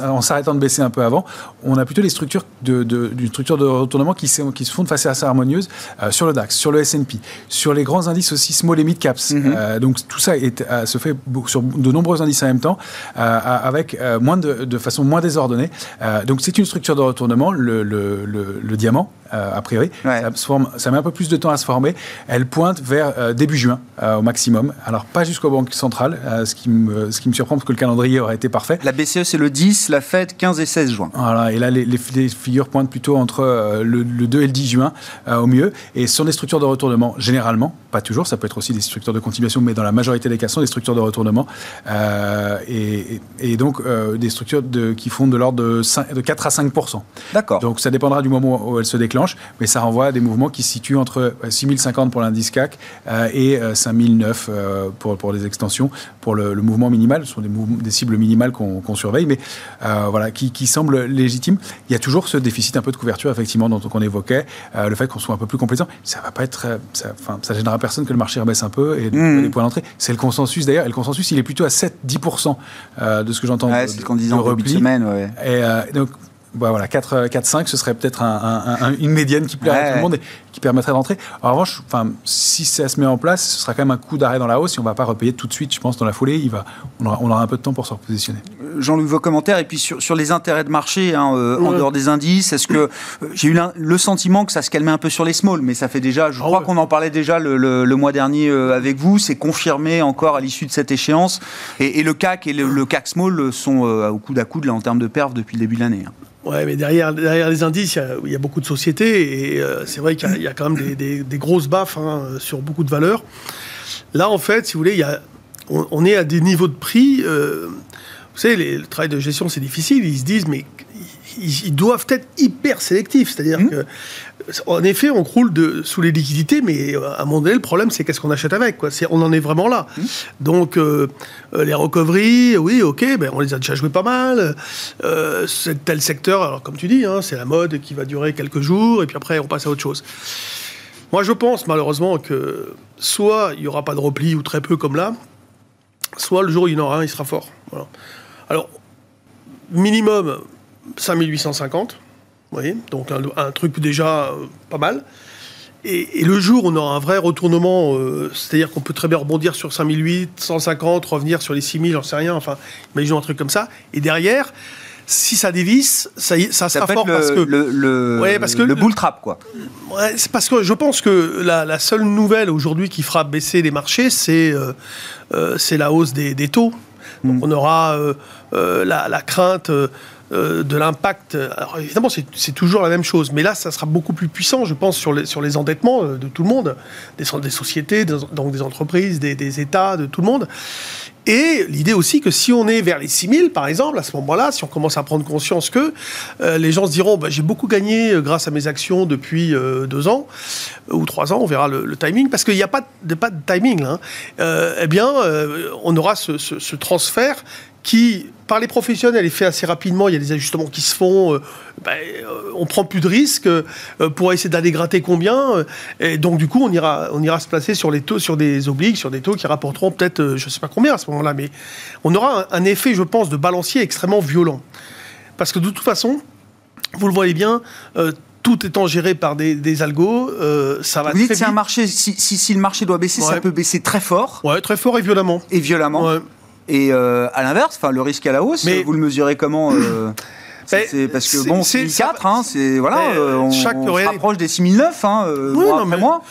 en s'arrêtant de baisser un peu avant, on a plutôt des structures de, d'une structure de retournement qui, qui se font de façon assez harmonieuse euh, sur le DAX, sur le S&P, sur les grands indices aussi small et mid caps. Mhm. Euh, donc tout ça est, euh, se fait sur de nombreux indices en même temps, avec moins de, de, façon moins désordonnée. donc c'est une structure de retournement, le, le, le diamant, a priori. Ça, forme, ça, met un peu plus de temps à se former. Elle pointe vers début juin au maximum. Alors pas jusqu'au Banque centrale, ce, qui me, ce qui me surprend parce que le calendrier aurait été parfait. La BCE c'est le 10 la fête 15 et 16 juin. Voilà, et là, les, figures pointent plutôt entre euh, le, 2 et le 10 juin, euh, au mieux. Et sur des structures de retournement, généralement, pas toujours, ça peut être aussi des structures de continuation, mais dans la majorité des cas, ce sont des structures de retournement. Euh, et, donc, des structures de, qui font de l'ordre de, de 4 à 5 D'accord. Donc, ça dépendra du moment où elles se mais ça renvoie à des mouvements qui se situent entre 6050 pour l'indice CAC et 5009 pour, pour les extensions. Pour le, mouvement minimal, ce sont des, des cibles minimales qu'on surveille, mais euh, voilà, qui, qui, semble légitime. Il y a toujours ce déficit un peu de couverture, effectivement, dont on évoquait, euh, le fait qu'on soit un peu plus complaisant. Ça va pas être, ça, enfin, ça gênera personne que le marché rebaisse un peu et mmh. les points d'entrée. C'est le consensus d'ailleurs, et le consensus, il est plutôt à 7-10% euh, de ce que j'entends. Ouais, c'est ce qu'on disait en début de semaine. Ouais. Et donc, bah voilà, 4, 4, 5, ce serait peut-être un, une médiane qui plairait à tout le monde et qui permettrait d'entrer. En revanche, enfin, si ça se met en place, ce sera quand même un coup d'arrêt dans la hausse et on ne va pas repayer tout de suite, je pense, dans la foulée. Il va, on, aura, on aura un peu de temps pour se repositionner. Jean-Luc, vos commentaires et puis sur, sur les intérêts de marché hein, euh, en dehors des indices, est-ce que euh, j'ai eu le sentiment que ça se calmait un peu sur les small, mais ça fait déjà, je ah crois qu'on en parlait déjà le, le, mois dernier euh, avec vous, c'est confirmé encore à l'issue de cette échéance et, et, le CAC et le, CAC small sont au coude à coude là en termes de perf depuis le début de l'année. Hein. Ouais, mais derrière, derrière les indices, il y, a, beaucoup de sociétés et euh, c'est vrai qu'il y, a quand même des, grosses baffes hein, sur beaucoup de valeurs. Là, en fait, si vous voulez, il y a, on, est à des niveaux de prix. Euh, vous savez, le travail de gestion, c'est difficile. Ils se disent, mais ils, doivent être hyper sélectifs. C'est-à-dire mmh. que, en effet, on croule de, sous les liquidités, mais euh, à un moment donné, le problème, c'est qu'est-ce qu'on achète avec. Quoi. on en est vraiment là. Mmh. Donc, euh, euh, les recoveries, oui, ok, ben, on les a déjà joués pas mal. c'est tel secteur, alors comme tu dis, hein, c'est la mode qui va durer quelques jours, et puis après, on passe à autre chose. Moi, je pense malheureusement que soit il n'y aura pas de repli ou très peu comme là, soit le jour où il y en aura un, il sera fort. Alors, minimum, 5850. Voyez Donc un, truc déjà euh, pas mal. Et, le jour où on aura un vrai retournement, euh, c'est-à-dire qu'on peut très bien rebondir sur 5008, 150, revenir sur les 6000, j'en sais rien, enfin, imaginons un truc comme ça. Et derrière, si ça dévisse, ça, ça, sera fort le, parce que le, parce que le bull trap quoi. Ouais, c'est parce que je pense que la, seule nouvelle aujourd'hui qui fera baisser les marchés, c'est euh, c'est la hausse des, taux. Donc on aura la, la, crainte de l'impact. Alors évidemment, c'est toujours la même chose, mais là, ça sera beaucoup plus puissant, je pense, sur les, sur les endettements de tout le monde, des, des sociétés, donc des entreprises, des, des États, de tout le monde. Et l'idée aussi que si on est vers les 6000, par exemple, à ce moment-là, si on commence à prendre conscience que euh, les gens se diront bah, j'ai beaucoup gagné euh, grâce à mes actions depuis euh, deux ans ou trois ans, on verra le, timing, parce qu'il n'y a pas de, pas de timing là. Hein. eh bien, on aura ce, ce transfert qui, par les professionnels, est fait assez rapidement. Il y a des ajustements qui se font. Euh, ben, euh, on prend plus de risques euh, pour essayer d'aller gratter combien. et donc, du coup, on ira, on ira se placer sur, les taux, sur des obliques, sur des taux qui rapporteront peut-être, je ne sais pas combien à ce moment-là. Mais on aura un, effet, je pense, de balancier extrêmement violent. Parce que de toute façon, vous le voyez bien, tout étant géré par des, des algos, ça va. Vous dites c'est un marché. Si, si, le marché doit baisser, ça peut baisser très fort. Ouais, très fort et violemment. Et violemment. Et euh, à l'inverse, enfin le risque à la hausse, vous le mesurez comment euh, c'est parce que bon, 6004, hein, c'est voilà, euh, on, chaque on se rapproche des 6009, hein, oui, non, après moi.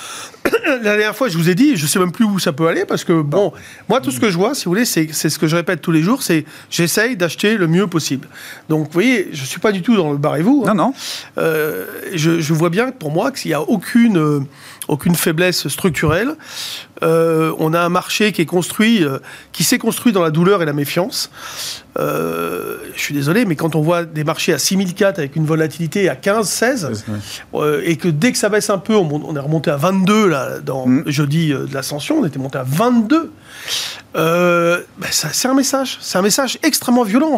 La dernière fois, je vous ai dit, je sais même plus où ça peut aller parce que bon, moi tout ce que je vois, si vous voulez, c'est ce que je répète tous les jours, c'est j'essaye d'acheter le mieux possible. Donc vous voyez, je suis pas du tout dans le barrez-vous. Hein. Non non. je, je, vois bien pour moi qu'il n'y a aucune aucune faiblesse structurelle. Euh, on a un marché qui est construit, euh, qui s'est construit dans la douleur et la méfiance. Euh, je suis désolé, mais quand on voit des marchés à 6004 avec une volatilité à 15, 16, et que dès que ça baisse un peu, on, est remonté à 22 là, dans mm. jeudi de l'ascension, on était monté à 22. Ben c'est un message, c'est un message extrêmement violent.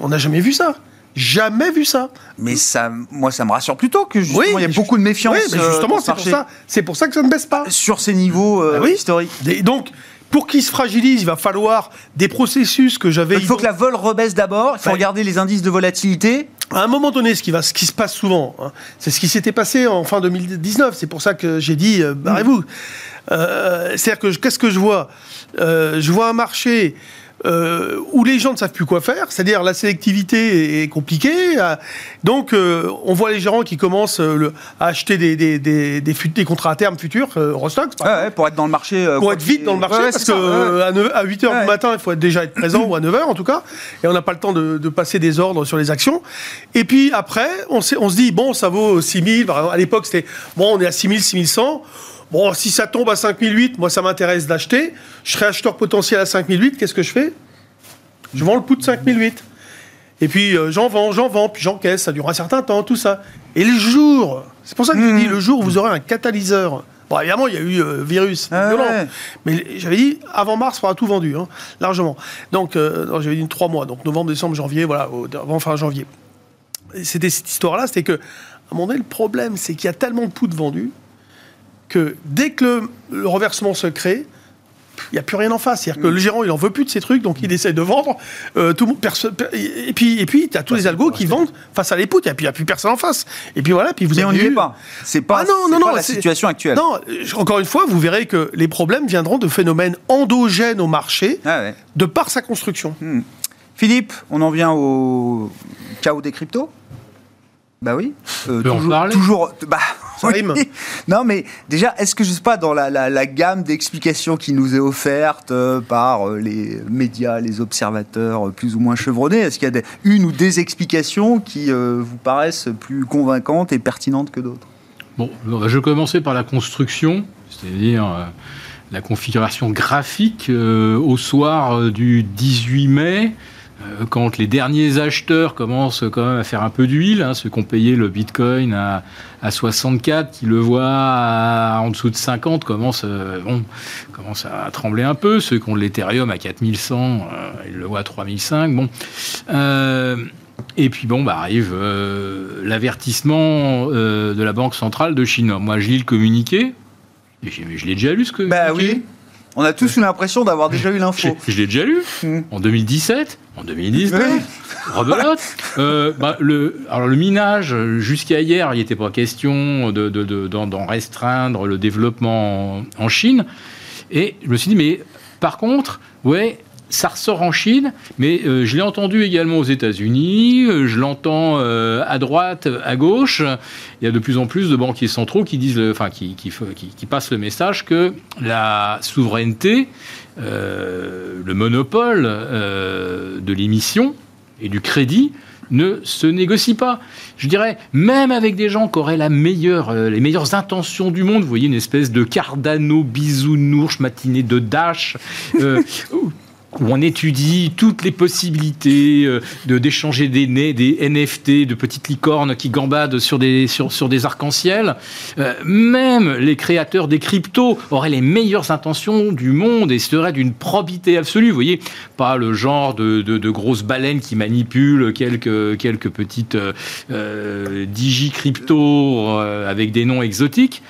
On n'a jamais vu ça. Jamais vu ça. Mais ça, moi, ça me rassure plutôt que justement, il y a beaucoup de méfiance. Oui, mais justement, c'est pour ça, c'est pour ça que ça ne baisse pas sur ces niveaux euh, ah historiques. Et donc, pour qu'il se fragilise, il va falloir des processus que j'avais. Il faut que la vol rebaisse d'abord. Il faut regarder les indices de volatilité. À un moment donné, ce qui, va, ce qui se passe souvent, hein, c'est ce qui s'était passé en fin 2019. C'est pour ça que j'ai dit, euh, barrez-vous. Euh, C'est-à-dire que qu'est-ce que je vois? Euh, Je vois un marché euh, où les gens ne savent plus quoi faire, c'est-à-dire la sélectivité est compliquée. Euh, donc, euh, on voit les gérants qui commencent à acheter des, des, des, des, contrats à terme futurs, Rostock, pour être dans le marché. pour être vite dans le marché, parce qu'à à 8 h du matin, il faut déjà être présent, ou à 9 h en tout cas, et on n'a pas le temps de, passer des ordres sur les actions. Et puis après, on, on se dit, bon, ça vaut 6000, à l'époque c'était, bon, on est à 6000, 6100. Bon, si ça tombe à 5008, moi ça m'intéresse d'acheter. Je serai acheteur potentiel à 5008, qu'est-ce que je fais? Je vends le put de 5008. Et puis euh, j'en vends, j'en vends, puis j'encaisse, ça dure un certain temps, tout ça. Et le jour, c'est pour ça que je dis, mmh. le jour où vous aurez un catalyseur. Bon, évidemment, il y a eu euh, virus ah violent. Mais j'avais dit, avant mars, on aura tout vendu, hein, largement. Donc, euh, j'avais dit trois mois, donc novembre, décembre, janvier, voilà, avant fin janvier. C'était cette histoire-là, c'était que, à un moment donné, le problème, c'est qu'il y a tellement de poudre vendus que dès que le, reversement se crée, il n'y a plus rien en face. C'est-à-dire que le gérant, il en veut plus de ces trucs, donc il essaie de vendre. Euh, tout et puis, et puis, tu as tous les algos qui vendent face à l'époux, et puis il n'y a plus personne en face. Et puis voilà, puis vous Mais on n'y est pas. C'est pas, ah non, non, non, la situation actuelle. Non, encore une fois, vous verrez que les problèmes viendront de phénomènes endogènes au marché, ah de par sa construction. Hmm. Philippe, on en vient au chaos des cryptos bah oui. Euh, toujours, toujours, bah, Non, mais déjà, est-ce que je sais pas dans la, gamme d'explications qui nous est offerte euh, par euh, les médias, les observateurs plus ou moins chevronnés, est-ce qu'il y a une ou des explications qui vous paraissent plus convaincantes et pertinentes que d'autres? Bon, je vais commencer par la construction, c'est-à-dire la configuration graphique au soir du 18 mai. Euh, quand les derniers acheteurs commencent quand même à faire un peu d'huile, hein, ceux qui ont payé le Bitcoin à, à 64, qui le voient en dessous de 50, commencent, euh, bon, commencent à trembler un peu. Ceux qui ont l'Ethereum à 4100, euh, ils le voient à 3005. Bon. et puis bon, bah, arrive l'avertissement de la Banque centrale de Chine. Moi, je lis le communiqué. Je l'ai déjà lu ce communiqué. Bah oui. On a tous eu l'impression d'avoir déjà eu l'info. Je, l'ai déjà lu. Hmm. En 2017, en 2019. Rebelote. Euh, bah, le, alors le minage, jusqu'à hier, il n'était pas question d'en de, restreindre le développement en, Chine. Et je me suis dit, mais par contre, ouais, ça ressort en Chine, mais euh, je l'ai entendu également aux États-Unis, euh, je l'entends euh, à droite, à gauche. Il y a de plus en plus de banquiers centraux qui disent, enfin, qui, qui, qui, passent le message que la souveraineté, le monopole de l'émission et du crédit ne se négocie pas. Je dirais, même avec des gens qui auraient la meilleure, les meilleures intentions du monde, vous voyez une espèce de Cardano bisounours matinée de Dash, où on étudie toutes les possibilités euh, de d'échanger des des NFT, de petites licornes qui gambadent sur des, sur, sur des arcs-en-ciel. Euh, même les créateurs des cryptos auraient les meilleures intentions du monde et seraient d'une probité absolue. Vous voyez, pas le genre de, de, grosses baleines qui manipulent quelques, quelques petites euh, digi-cryptos avec des noms exotiques.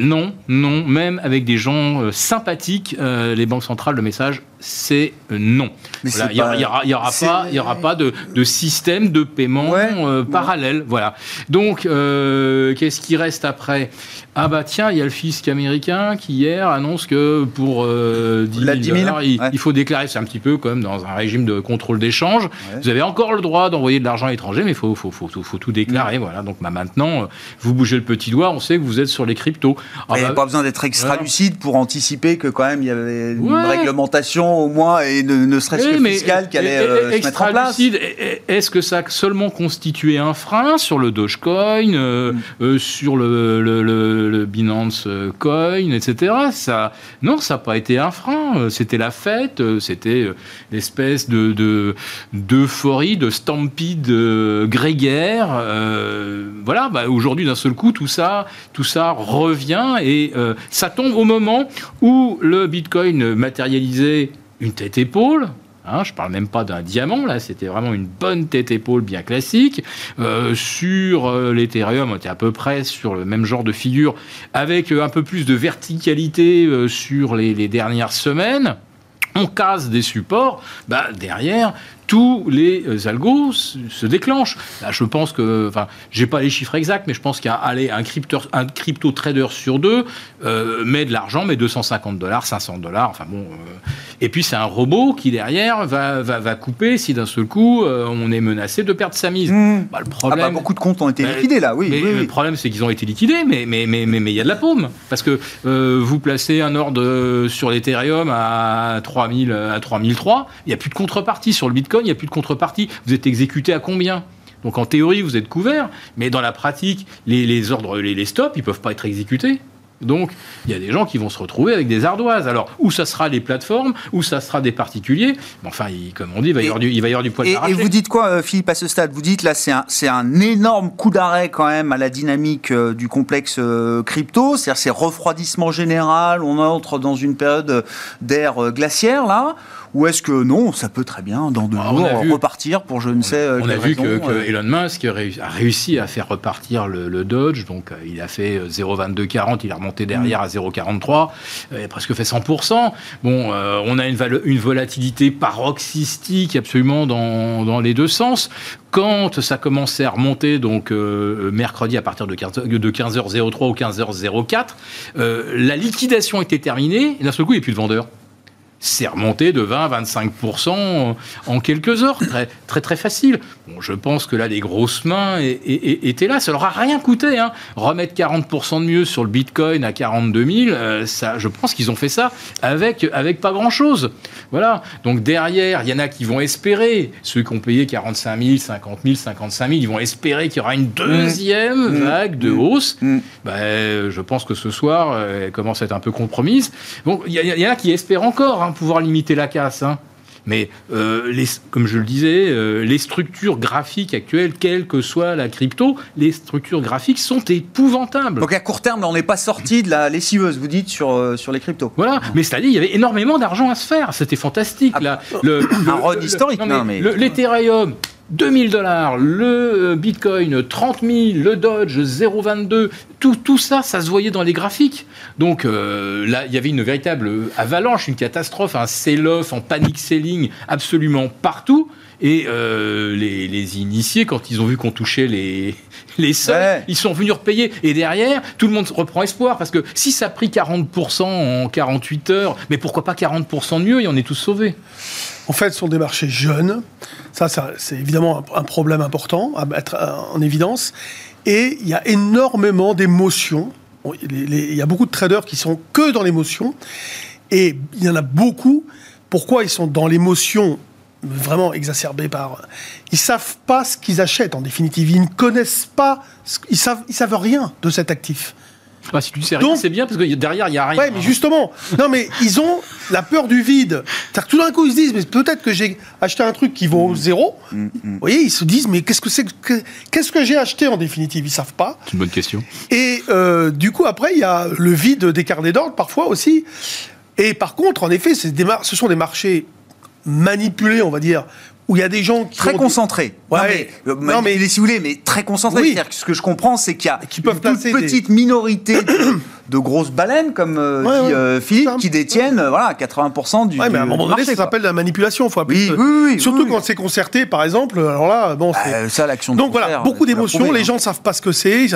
non, non, même avec des gens sympathiques, les banques centrales, le message c'est non. il n'y aura, pas, il y aura pas de, système de paiement euh, parallèle. Voilà. Donc, euh, qu'est-ce qui reste après? Ah bah tiens, il y a le fisc américain qui hier annonce que pour 10 euh, 000, dollars, il, faut déclarer. C'est un petit peu comme dans un régime de contrôle d'échange. Vous avez encore le droit d'envoyer de l'argent à l'étranger, mais il faut, faut, faut, faut, tout déclarer. Voilà. Donc bah, maintenant, vous bougez le petit doigt, on sait que vous êtes sur les cryptos. Ah il n'y a bah, pas besoin d'être extra lucide pour anticiper que quand même il y avait une réglementation au moins, et ne, serait-ce que fiscal qui allait euh, se mettre en place. Est-ce que ça a seulement constitué un frein sur le Dogecoin, euh, mm. euh, sur le, le, Binance Coin, etc. Ça, non, ça n'a pas été un frein. C'était la fête, c'était l'espèce de d'euphorie, de, stampede grégaire. voilà, bah, aujourd'hui, d'un seul coup, tout ça, tout ça revient et ça tombe au moment où le Bitcoin matérialisé une tête-épaule. Hein, je parle même pas d'un diamant, là, c'était vraiment une bonne tête-épaule bien classique. Euh, sur euh, l'Ethereum, on était à peu près sur le même genre de figure, avec euh, un peu plus de verticalité sur les, les dernières semaines on casse des supports, bah derrière, tous les euh, algos se déclenchent. Là, je pense que, enfin, j'ai pas les chiffres exacts, mais je pense qu'il y a un crypto, un crypto trader sur deux euh, met de l'argent, met 250 dollars, 500 dollars, enfin bon. Euh, et puis c'est un robot qui derrière va, va, va couper si d'un seul coup on est menacé de perdre sa mise. Mmh. Bah, le problème, ah bah, beaucoup de comptes ont été liquidés là, oui. Mais, Le problème c'est qu'ils ont été liquidés, mais mais mais mais il y a de la paume parce que vous placez un ordre sur l'Ethereum à 3000 à 3003, il n'y a plus de contrepartie sur le Bitcoin il n'y a plus de contrepartie. Vous êtes exécuté à combien? Donc en théorie, vous êtes couvert, mais dans la pratique, les, ordres, les, les stops, ils ne peuvent pas être exécutés. Donc, il y a des gens qui vont se retrouver avec des ardoises. Alors, où ça sera les plateformes, où ça sera des particuliers. enfin, comme on dit, il va, y, avoir du, il va y avoir du poil et, et vous dites quoi, euh, Philippe, à ce stade? Vous dites là, c'est un, un, énorme coup d'arrêt quand même à la dynamique euh, du complexe euh, crypto. C'est-à-dire, c'est refroidissement général. On entre dans une période d'air glaciaire là. Ou est-ce que non, ça peut très bien, dans deux ah, jours, repartir pour je ne sais On a vu que, euh. Elon Musk a réussi à faire repartir le, Dodge, donc euh, il a fait 0,2240, euh, il est remonté derrière à 0,43, il a presque fait 100%. Bon, on a une, une, volatilité paroxystique absolument dans, dans, les deux sens. Quand ça commençait à remonter, donc mercredi à partir de, 15, de 15h03 ou 15h04, la liquidation était terminée, et d'un seul coup, il n'y a plus de vendeurs c'est remonté de 20 à 25% en quelques heures. Très, très, très facile. Bon, je pense que là, les grosses mains étaient là. Ça leur a rien coûté. Hein. Remettre 40% de mieux sur le Bitcoin à 42 000, euh, ça, je pense qu'ils ont fait ça avec, avec pas grand-chose. Voilà. Donc derrière, il y en a qui vont espérer, ceux qui ont payé 45 000, 50 000, 55 000, ils vont espérer qu'il y aura une deuxième mmh. vague de mmh. hausse. Mmh. Ben, je pense que ce soir, euh, elle commence à être un peu compromise. Bon, il y, y, en a qui espèrent encore. Hein pouvoir limiter la casse. Hein. Mais euh, les, comme je le disais, euh, les structures graphiques actuelles, quelle que soit la crypto, les structures graphiques sont épouvantables. Donc à court terme, on n'est pas sorti de la lessiveuse, vous dites, sur, euh, sur les cryptos. Voilà, mais c'est-à-dire il y avait énormément d'argent à se faire. C'était fantastique. Ah, là. Le, un run historique. Non, mais... L'Ethereum, 2000 dollars, le Bitcoin 30 000, le Dodge 0,22, tout, tout ça, ça se voyait dans les graphiques. Donc euh, là, il y avait une véritable avalanche, une catastrophe, un sell-off en panic selling absolument partout. Et euh, les, initiés, quand ils ont vu qu'on touchait les, les seuils, ils sont venus repayer. Et derrière, tout le monde reprend espoir. Parce que si ça a pris 40% en 48 heures, mais pourquoi pas 40% de mieux et on est tous sauvés En fait, ce sont des marchés jeunes. Ça, c'est évidemment un, problème important à mettre en évidence. Et il y a énormément d'émotions. Il y a beaucoup de traders qui sont que dans l'émotion. Et il y en a beaucoup. Pourquoi ils sont dans l'émotion vraiment exacerbé par. Ils savent pas ce qu'ils achètent en définitive. Ils ne connaissent pas. Ils savent, ils savent rien de cet actif. Bah, si tu sais rien, c'est bien parce que derrière, il n'y a rien. Ouais, mais justement, non, mais ils ont la peur du vide. Tout d'un coup, ils se disent, mais peut-être que j'ai acheté un truc qui vaut mm. zéro. Mm, mm. Vous voyez, ils se disent, mais qu'est-ce que c'est Qu'est-ce que j'ai acheté en définitive? Ils savent pas. C'est une bonne question. Et euh, du coup, après, il y a le vide des carnets d'ordre parfois aussi. Et par contre, en effet, ce sont des marchés manipulés, on va dire, où il y a des gens qui très concentrés. Ouais, non mais, si vous voulez, mais très concentrés. Oui. ce que je comprends, c'est qu'il y a qui peuvent une petite minorité de, grosses baleines, comme euh, dit euh, Philippe, qui détiennent euh, voilà 80% du. Ouais, mais à un moment donné, ça s'appelle la manipulation. Faut oui, oui, oui, Surtout quand c'est concerté, par exemple. Alors là, bon, bah, ça l'action. Donc voilà, beaucoup d'émotions. Les hein. gens ne savent pas ce que c'est.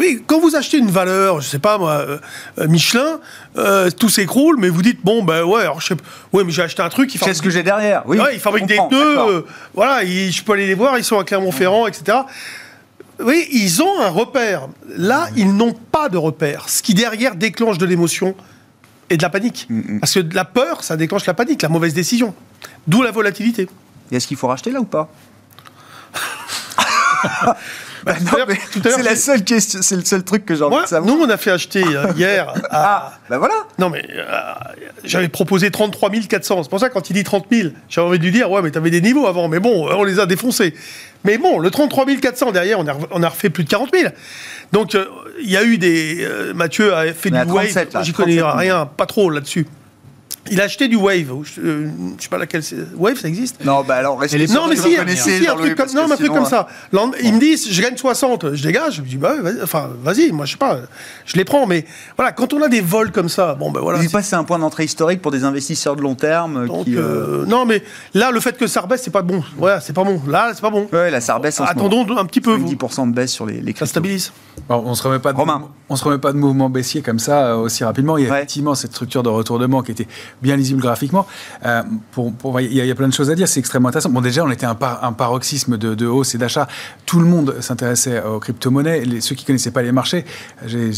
Oui, quand vous achetez une valeur, je sais pas moi, Michelin, tout s'écroule, mais vous dites bon ben ouais, alors, je sais, ouais, mais j'ai acheté un truc. Qu'est-ce que j'ai derrière Oui. Ouais, il fabrique des pneus voilà, je peux aller les voir, ils sont à Clermont-Ferrand, etc. Oui, ils ont un repère. Là, ils n'ont pas de repère. Ce qui derrière déclenche de l'émotion et de la panique. Mm, mm. Parce que la peur, ça déclenche la panique, la mauvaise décision. D'où la volatilité. est-ce qu'il faut racheter là ou pas? Bah, c'est la seule question, c'est le seul truc que j'ai envie de savoir. Nous, on a fait acheter euh, hier. À... Ah, ben voilà. Non, mais euh, j'avais proposé 33 400. C'est pour ça, quand il dit 30 000, j'ai envie de lui dire, ouais, mais t'avais des niveaux avant. Mais bon, on les a défoncés. Mais bon, le 33 400 derrière, on a, on a refait plus de 40 000. Donc, euh, il y a eu des. Mathieu a fait du wave. J'y connais rien, pas trop là-dessus. Il a acheté du Wave. Je, ne sais pas laquelle c'est. Wave, ça existe Non, bah alors restez Non, mais si, si, un truc comme, non, un truc comme ça. Ils me disent, je gagne 60, je dégage. Je me dis, bah, vas enfin, vas-y, moi, je sais pas, je les prends. Mais voilà, quand on a des vols comme ça, bon, ben voilà. pas c'est un point d'entrée historique pour des investisseurs de long terme. qui, euh, euh, non, mais là, le fait que ça rebaisse, c'est pas bon. Ouais, c'est pas bon. Là, c'est pas bon. Ouais, là, ça rebaisse. Attendons un petit peu. 10% de baisse sur les, les Ça stabilise. on se remet pas de on se remet pas de mouvement baissier comme ça euh, aussi rapidement. Il y a effectivement cette structure de retournement qui était bien lisible graphiquement euh, pour, il, y a, plein de choses à dire, c'est extrêmement intéressant. Bon, déjà, on était un, un paroxysme de, hausse et d'achat. Tout le monde s'intéressait aux crypto-monnaies. Les, ceux qui connaissaient pas les marchés, j'ai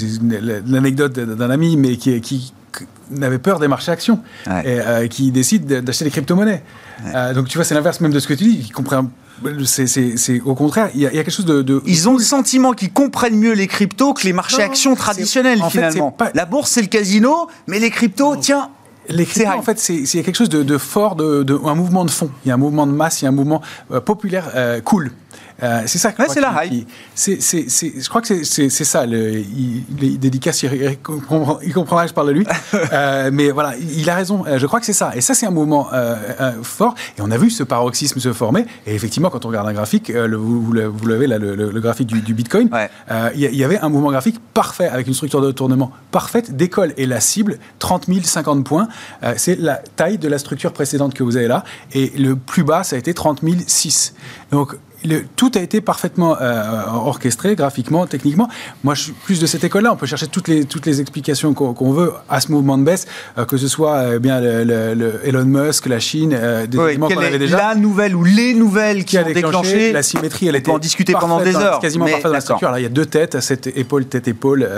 l'anecdote d'un ami, mais qui, qui n'avait peur des marchés actions et euh, qui décide d'acheter des crypto-monnaies. Euh, donc tu vois, c'est l'inverse même de ce que tu dis. Qui comprend c'est au contraire, il y, a quelque chose de, Ils ont le sentiment qu'ils comprennent mieux les cryptos que les marchés actions traditionnels, finalement. La bourse, c'est le casino, mais les cryptos, tiens, cryptos, en fait, c'est quelque chose de, fort, de, un mouvement de fond. Il y a un mouvement de masse, il y a un mouvement euh, populaire euh, cool. Euh, c'est ça. c'est la hype. je crois que c'est ça. Le, il, il dédicace, il, comprendra, que je parle de lui. euh, mais voilà, il a raison. Euh, je crois que c'est ça. Et ça, c'est un mouvement euh, fort. Et on a vu ce paroxysme se former. Et effectivement, quand on regarde un graphique, le, vous, vous l'avez là, le, graphique du, Bitcoin, il y, avait un mouvement graphique parfait avec une structure de tournement parfaite d'école. Et la cible, 30 000, 50 points, c'est la taille de la structure précédente que vous avez là. Et le plus bas, ça a été 30 006. Donc, tout a été parfaitement euh, orchestré graphiquement, techniquement. Moi, je suis plus de cette école-là. On peut chercher toutes les, toutes les explications qu'on veut à ce mouvement de baisse, euh, que ce soit euh, bien le, Elon Musk, la Chine, des éléments qu'on avait déjà. La nouvelle ou les nouvelles qui, ont déclenché, la symétrie, elle était en discuter pendant des heures, quasiment parfaite dans la structure. il y a deux têtes, cette épaule, tête, épaule.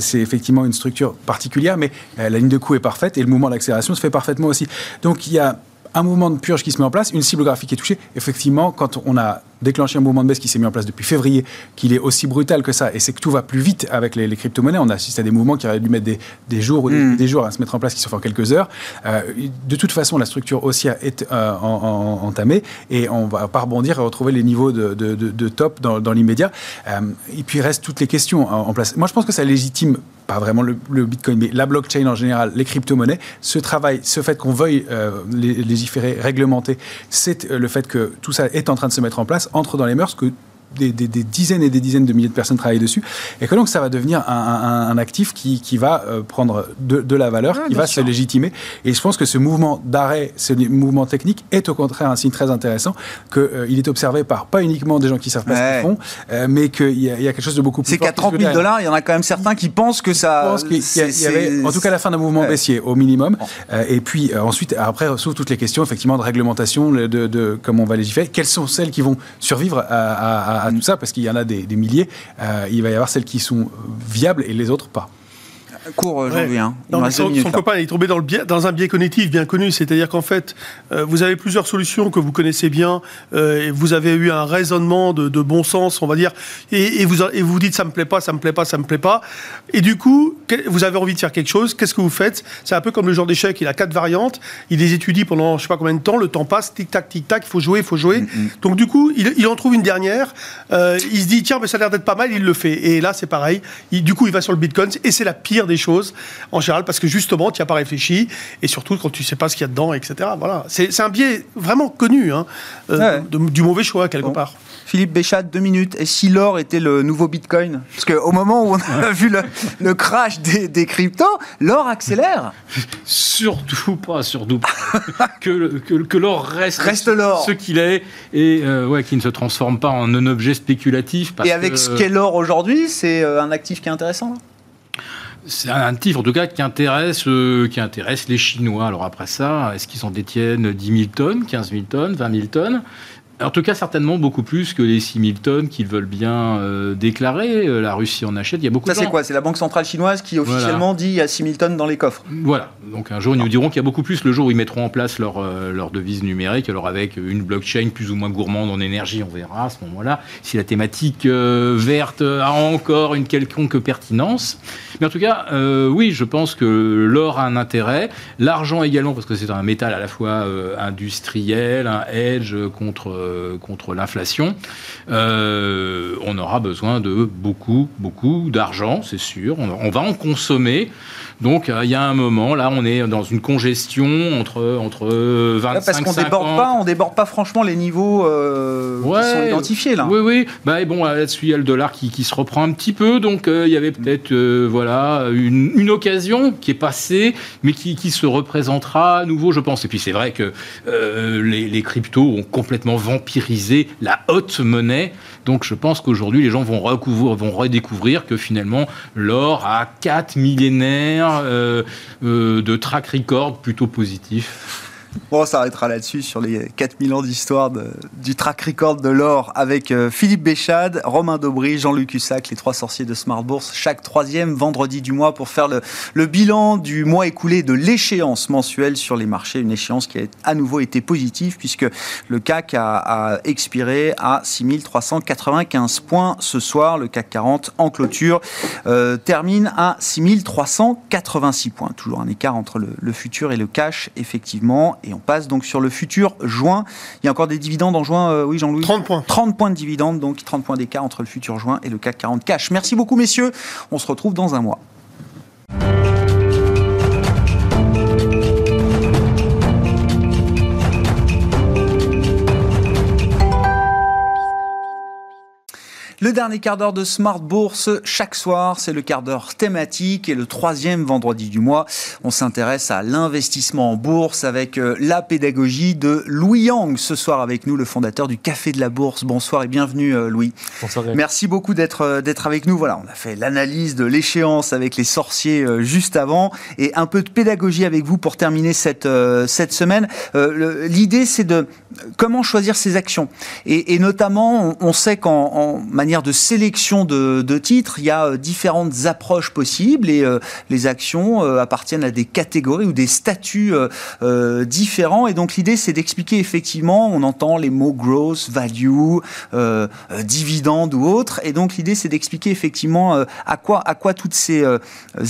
c'est effectivement une structure particulière, mais la ligne de coup est parfaite et le mouvement d'accélération se fait parfaitement aussi. Donc il y a un mouvement de purge qui se met en place, une cible graphique est touchée. Effectivement, quand on a déclenché un mouvement de baisse qui s'est mis en place depuis février, qu'il est aussi brutal que ça, et c'est que tout va plus vite avec les, crypto-monnaies. On assiste à des mouvements qui auraient dû mettre des, jours ou hmm. des, jours à se mettre en place qui se font en quelques heures. Euh, de toute façon, la structure haussière est euh, entamée et on va pas rebondir et retrouver les niveaux de, top dans, l'immédiat. Euh, et puis, il reste toutes les questions en, place. Moi, je pense que ça légitime vraiment le, Bitcoin, mais la blockchain en général, les crypto-monnaies, ce travail, ce fait qu'on veuille légiférer, réglementer, c'est le fait que tout ça est en train de se mettre en place entre dans les mœurs que des, dizaines et des dizaines de milliers de personnes travaillent dessus, et que donc ça va devenir un, actif qui, qui, va euh, prendre de, la valeur, qui va se légitimer. Et je pense que ce mouvement d'arrêt, ce mouvement technique est au contraire un signe très intéressant, qu'il euh, il est observé par pas uniquement des gens qui savent pas ce qu'ils font, euh, mais qu'il y, y, a quelque chose de beaucoup plus C'est qu'à 30 000 dollars, il y en a quand même certains qui pensent que ça... Je pense qu'il y, avait en tout cas la fin d'un mouvement baissier au minimum. et puis ensuite, après, s'ouvrent toutes les questions effectivement de réglementation, de, de, comment on va légiférer. Quelles sont celles qui vont survivre à à tout ça, parce qu'il y en a des, milliers, euh, il va y avoir celles qui sont viables et les autres pas. Court aujourd'hui. Hein. son, copain est tombé dans, le biais, dans un biais cognitif bien connu, c'est-à-dire qu'en fait, vous avez plusieurs solutions que vous connaissez bien, et vous avez eu un raisonnement de, bon sens, on va dire, et, vous, et vous dites ça me plaît pas, ça me plaît pas, ça me plaît pas, et du coup, vous avez envie de faire quelque chose, qu'est-ce que vous faites? C'est un peu comme le genre d'échec, il a quatre variantes, il les étudie pendant je sais pas combien de temps, le temps passe, tic-tac, tic-tac, il faut jouer, il faut jouer. Mm, mm. Donc du coup, il, en trouve une dernière, il se dit tiens, mais ça a l'air d'être pas mal, il le fait. Et là, c'est pareil, du coup, il va sur le Bitcoin, et c'est la pire des choses, en général, parce que justement, tu n'y as pas réfléchi, et surtout quand tu sais pas ce qu'il y a dedans, etc. Voilà. C'est un biais vraiment connu, hein, euh, du mauvais choix, quelque part. Philippe Béchat, deux minutes. Et si l'or était le nouveau Bitcoin? Parce qu'au moment où on a vu le, crash des, cryptos, l'or accélère. Surtout pas, surtout pas. que, que, l'or reste, reste l'or. ce qu'il est et euh, ouais, qui ne se transforme pas en un objet spéculatif. et avec ce qu'est l'or aujourd'hui, c'est euh, un actif qui est intéressant c'est un actif, en tout cas, qui intéresse, euh, qui intéresse les Chinois. Alors après ça, est-ce qu'ils en détiennent 10 000 tonnes, 15 000 tonnes, 20 000 tonnes? En tout cas, certainement beaucoup plus que les 6 000 tonnes qu'ils veulent bien euh, déclarer. Euh, la Russie en achète. Il y a beaucoup Ça, c'est quoi C'est la Banque centrale chinoise qui officiellement dit il y a 6 000 tonnes dans les coffres. Voilà. Donc un jour, ils nous diront qu'il y a beaucoup plus le jour où ils mettront en place leur, euh, leur devise numérique. Alors avec une blockchain plus ou moins gourmande en énergie, on verra à ce moment-là si la thématique verte a encore une quelconque pertinence. Mais en tout cas, oui, je pense que l'or a un intérêt. L'argent également, parce que c'est un métal à la fois industriel, un hedge contre contre l'inflation, euh, on aura besoin de beaucoup, beaucoup d'argent, c'est sûr. on, va en consommer. Donc euh, il y a un moment, là, on est dans une congestion entre, entre 25 Parce qu'on déborde pas, on déborde pas franchement les niveaux euh, qui sont identifiés là. Oui, oui. Bah, bon, là-dessus, il y a le dollar qui, qui, se reprend un petit peu. Donc euh, il y avait peut-être voilà, une, une, occasion qui est passée, mais qui, qui, se représentera à nouveau, je pense. Et puis c'est vrai que les, les cryptos ont complètement vampirisé la haute monnaie. Donc je pense qu'aujourd'hui, les gens vont, redécouvrir que finalement, l'or a quatre millénaires euh, euh, de track record plutôt positif. Bon, on s'arrêtera là-dessus sur les 4000 ans d'histoire du track record de l'or avec euh, Philippe Béchade, Romain Daubry, Jean-Luc Hussac, les trois sorciers de Smart Bourse, chaque troisième vendredi du mois pour faire le, bilan du mois écoulé de l'échéance mensuelle sur les marchés. Une échéance qui a à nouveau été positive puisque le CAC a, expiré à 6395 points ce soir. Le CAC 40 en clôture euh, termine à 6386 points. Toujours un écart entre le, le futur et le cash, effectivement. Et on passe donc sur le futur juin. Il y a encore des dividendes en juin, euh, oui Jean-Louis 30 points. 30 points de dividendes, donc 30 points d'écart entre le futur juin et le CAC 40 cash. Merci beaucoup messieurs, on se retrouve dans un mois. Le dernier quart d'heure de Smart Bourse, chaque soir, c'est le quart d'heure thématique et le troisième vendredi du mois, on s'intéresse à l'investissement en bourse avec euh, la pédagogie de Louis Yang. Ce soir avec nous, le fondateur du Café de la Bourse. Bonsoir et bienvenue euh, Louis. Bonsoir. Merci beaucoup d'être euh, d'être avec nous. Voilà, on a fait l'analyse de l'échéance avec les sorciers juste avant et un peu de pédagogie avec vous pour terminer cette cette semaine. L'idée, c'est de comment choisir ses actions et, notamment, on, sait qu'en manière de sélection de, titres, il y a euh, différentes approches possibles et euh, les actions euh, appartiennent à des catégories ou des statuts différents. Et donc l'idée, c'est d'expliquer effectivement, on entend les mots growth, value, dividende ou autre. Et donc l'idée, c'est d'expliquer effectivement à quoi, à quoi toutes ces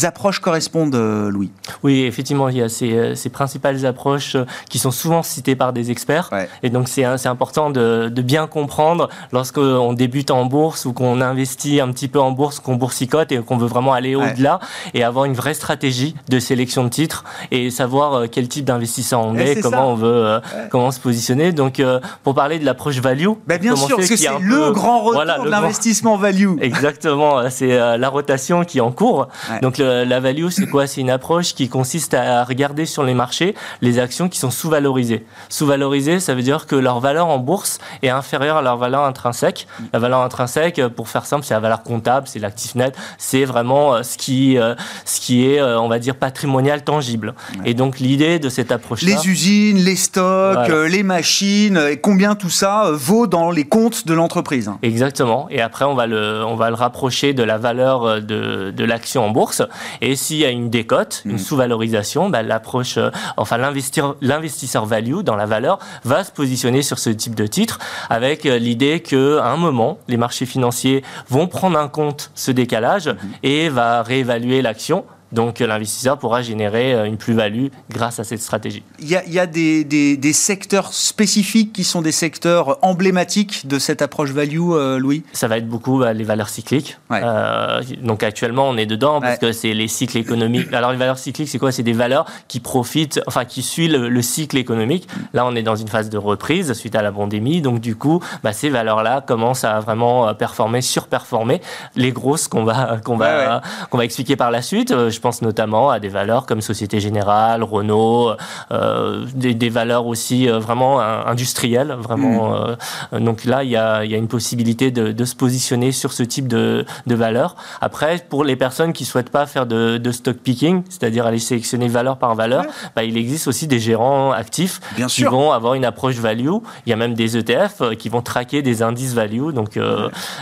approches correspondent, Louis. Oui, effectivement, il y a ces, principales approches qui sont souvent citées par des experts. Et donc c'est important de, de bien comprendre lorsqu'on débute en bourse ou qu'on investit un petit peu en bourse, qu'on boursicote et qu'on veut vraiment aller au-delà et avoir une vraie stratégie de sélection de titres et savoir euh, quel type d'investisseur on est, comment on veut euh, comment se positionner. Donc euh, pour parler de l'approche value, ben bien sûr, parce que c'est le grand retour de l'investissement value. Exactement, c'est la rotation qui est en cours. Donc la value, c'est quoi? C'est une approche qui consiste à regarder sur les marchés les actions qui sont sous-valorisées. Sous-valorisées, ça veut dire que leur valeur en bourse est inférieure à leur valeur intrinsèque. La valeur intrinsèque tech, pour faire simple, c'est la valeur comptable, c'est l'actif net, c'est vraiment ce qui, ce qui est, on va dire, patrimonial tangible. Et donc l'idée de cette approche-là... Les usines, les stocks, les machines, et combien tout ça vaut dans les comptes de l'entreprise. Exactement. Et après, on va le, on va le rapprocher de la valeur de, de l'action en bourse. Et s'il y a une décote, une mm. sous-valorisation, bah, l'approche, enfin l'investisseur value dans la valeur va se positionner sur ce type de titre avec euh, l'idée qu'à un moment, les marchés financiers vont prendre en compte ce décalage mhm. et va réévaluer l'action donc l'investisseur pourra générer euh, une plus-value grâce à cette stratégie. Il y a, des, secteurs spécifiques qui sont des secteurs emblématiques de cette approche value, euh, Louis? Ça va être beaucoup bah, les valeurs cycliques. Euh, donc actuellement, on est dedans parce que c'est les cycles économiques. Alors les valeurs cycliques, c'est quoi? C'est des valeurs qui profitent, enfin qui suivent le, cycle économique. Là, on est dans une phase de reprise suite à la pandémie. Donc du coup, bah, ces valeurs-là commencent à vraiment performer, surperformer les grosses qu'on va, qu'on va, qu'on va expliquer par la suite. Je pense notamment à des valeurs comme Société Générale, Renault, euh, des, valeurs aussi euh, vraiment industrielles. Vraiment, mm. euh, donc là, il y a, y a, une possibilité de, de, se positionner sur ce type de, de valeurs. Après, pour les personnes qui souhaitent pas faire de, de stock picking, c'est-à-dire aller sélectionner valeur par valeur, bah, il existe aussi des gérants actifs Bien qui vont avoir une approche value. Il y a même des ETF qui vont traquer des indices value. Donc,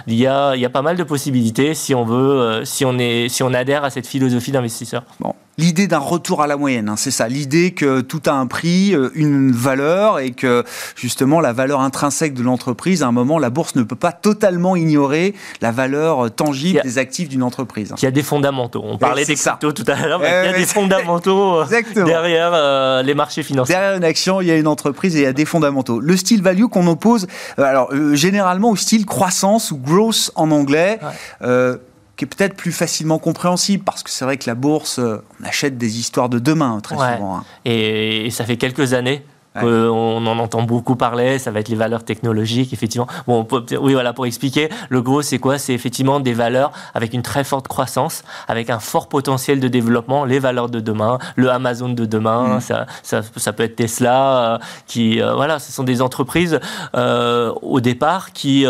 il, y a, il y a pas mal de possibilités si on veut, si on, est, si on adhère à cette philosophie d'investissement Bon. L'idée d'un retour à la moyenne, hein, c'est ça. L'idée que tout a un prix, euh, une valeur, et que justement la valeur intrinsèque de l'entreprise, à un moment, la bourse ne peut pas totalement ignorer la valeur euh, tangible des actifs d'une entreprise. Il y a des fondamentaux. On parlait des cryptos tout à l'heure, mais il y a des fondamentaux euh, derrière les marchés financiers. Derrière une action, il y a une entreprise et il y a des fondamentaux. Le style value qu'on oppose, alors généralement au style croissance ou growth en anglais qui est peut-être plus facilement compréhensible parce que c'est vrai que la bourse, euh, on achète des histoires de demain très souvent. Hein. et, ça fait quelques années on en entend beaucoup parler, ça va être les valeurs technologiques, effectivement. Bon, oui, voilà, pour expliquer, le gros, c'est quoi? C'est effectivement des valeurs avec une très forte croissance, avec un fort potentiel de développement, les valeurs de demain, le Amazon de demain, mm. ça, ça, ça, peut être Tesla, euh, qui, euh, voilà, ce sont des entreprises euh, au départ qui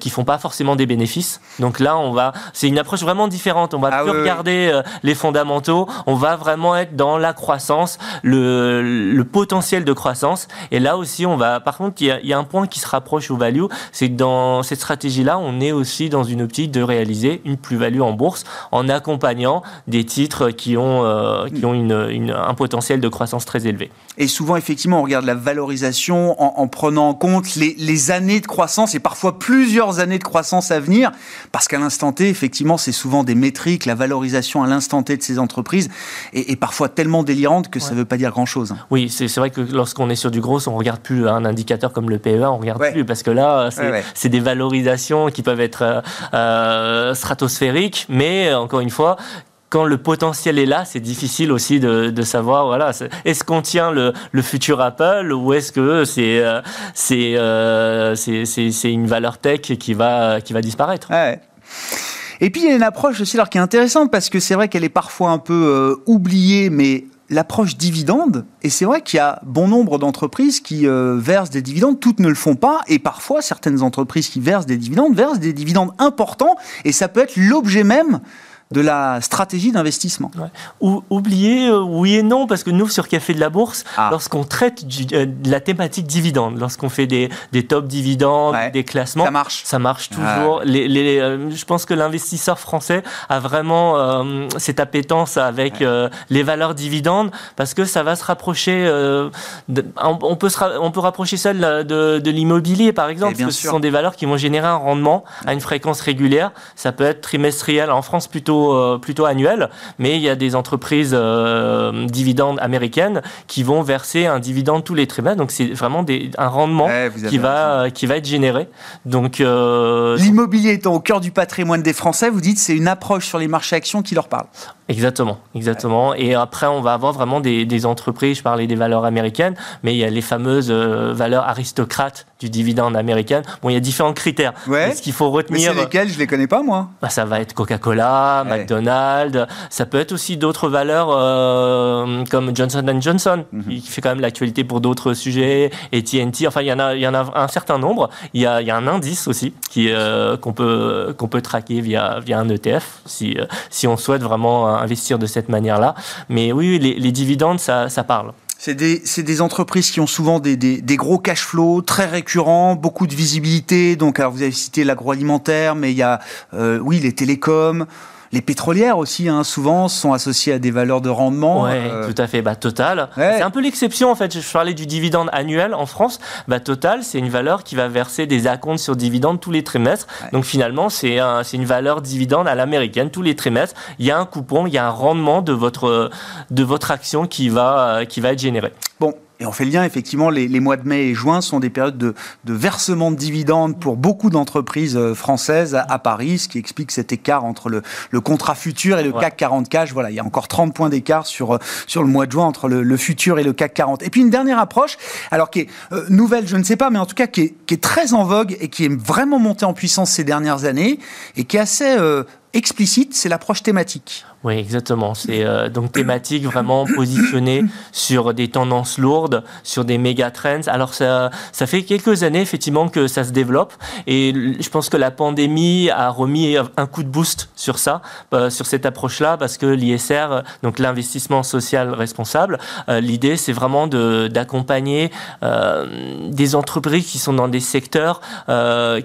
qui font pas forcément des bénéfices. Donc là, on va, c'est une approche vraiment différente. On va ah plus regarder les fondamentaux, on va vraiment être dans la croissance, le, le potentiel de croissance. Et là aussi, on va. Par contre, il y, a, un point qui se rapproche au value, c'est que dans cette stratégie-là, on est aussi dans une optique de réaliser une plus-value en bourse en accompagnant des titres qui ont, euh, qui ont une, un potentiel de croissance très élevé. Et souvent, effectivement, on regarde la valorisation en, prenant en compte les, les, années de croissance et parfois plusieurs années de croissance à venir, parce qu'à l'instant T, effectivement, c'est souvent des métriques, la valorisation à l'instant T de ces entreprises est, parfois tellement délirante que ça ne veut pas dire grand-chose. Oui, c'est vrai que lorsqu'on est sur du gros, on regarde plus un indicateur comme le PEA, on regarde plus. Parce que là, c'est des valorisations qui peuvent être euh, euh, stratosphériques, mais encore une fois, quand le potentiel est là, c'est difficile aussi de, savoir, voilà, est-ce qu'on tient le, futur Apple ou est-ce que c'est c'est c'est une valeur tech qui va, disparaître? Et puis il y a une approche aussi alors qui est intéressante parce que c'est vrai qu'elle est parfois un peu oubliée, mais l'approche dividende, et c'est vrai qu'il y a bon nombre d'entreprises qui euh, versent des dividendes, toutes ne le font pas, et parfois certaines entreprises qui versent des dividendes versent des dividendes importants, et ça peut être l'objet même de la stratégie d'investissement. Ou, oubliez, euh, oui et non, parce que nous, sur Café de la Bourse, ah. lorsqu'on traite euh, de la thématique dividende, lorsqu'on fait des, des top dividendes, des classements, ça marche, ça marche toujours. Les, les, euh, je pense que l'investisseur français a vraiment cette appétence avec les valeurs dividendes, parce que ça va se rapprocher, on, peut se, on peut rapprocher ça de, de, l'immobilier, par exemple, parce que ce sont des valeurs qui vont générer un rendement à une fréquence régulière. Ça peut être trimestriel, en France plutôt euh, plutôt, annuel, mais il y a des entreprises euh, dividendes américaines qui vont verser un dividende tous les trimestres. Donc c'est vraiment des, un rendement qui, va, qui va être généré. Donc euh, L'immobilier étant au cœur du patrimoine des Français, vous dites c'est une approche sur les marchés actions qui leur parle. Exactement, exactement. Et après, on va avoir vraiment des, des, entreprises, je parlais des valeurs américaines, mais il y a les fameuses valeurs aristocrates du dividende américain. Bon, il y a différents critères. Ouais. Ce qu'il faut retenir. Mais c'est lesquels? Je les connais pas moi. Bah, ça va être Coca-Cola, McDonald's. Ça peut être aussi d'autres valeurs euh, comme Johnson Johnson, mhm. qui fait quand même l'actualité pour d'autres sujets, et TNT. Enfin, il y en a, il y en a un certain nombre. Il y a, il y a un indice aussi qui euh, qu'on peut qu'on peut traquer via via un ETF si si on souhaite vraiment investir de cette manière-là. Mais oui, les, les dividendes, ça, ça parle. C'est des, des, entreprises qui ont souvent des, gros cash flows très récurrents, beaucoup de visibilité. Donc, alors vous avez cité l'agroalimentaire, mais il y a, euh, oui, les télécoms, les pétrolières aussi, hein, souvent, sont associées à des valeurs de rendement. Oui, euh. tout à fait. Bah, Total, c'est un peu l'exception en fait. Je parlais du dividende annuel en France. Bah, Total, c'est une valeur qui va verser des acomptes sur dividendes tous les trimestres. Donc finalement, c'est un, une valeur dividende à l'américaine tous les trimestres. Il y a un coupon, il y a un rendement de votre, de votre action qui va, qui va être généré. Bon, et on fait le lien, effectivement, les, mois de mai et juin sont des périodes de, versement de dividendes pour beaucoup d'entreprises euh, françaises à, Paris, ce qui explique cet écart entre le, contrat futur et le CAC 40 cash. Voilà, il y a encore 30 points d'écart sur, euh, sur le mois de juin entre le, futur et le CAC 40. Et puis une dernière approche, alors qui est euh, nouvelle, je ne sais pas, mais en tout cas qui est, qui est, très en vogue et qui est vraiment montée en puissance ces dernières années et qui est assez explicite, c'est l'approche thématique. Oui, exactement. C'est euh, donc thématique vraiment positionnée sur des tendances lourdes, sur des méga trends. Alors ça, ça fait quelques années effectivement que ça se développe et je pense que la pandémie a remis un coup de boost sur ça, euh, sur cette approche-là, parce que l'ISR, donc l'investissement social responsable, euh, l'idée c'est vraiment d'accompagner des entreprises qui sont dans des secteurs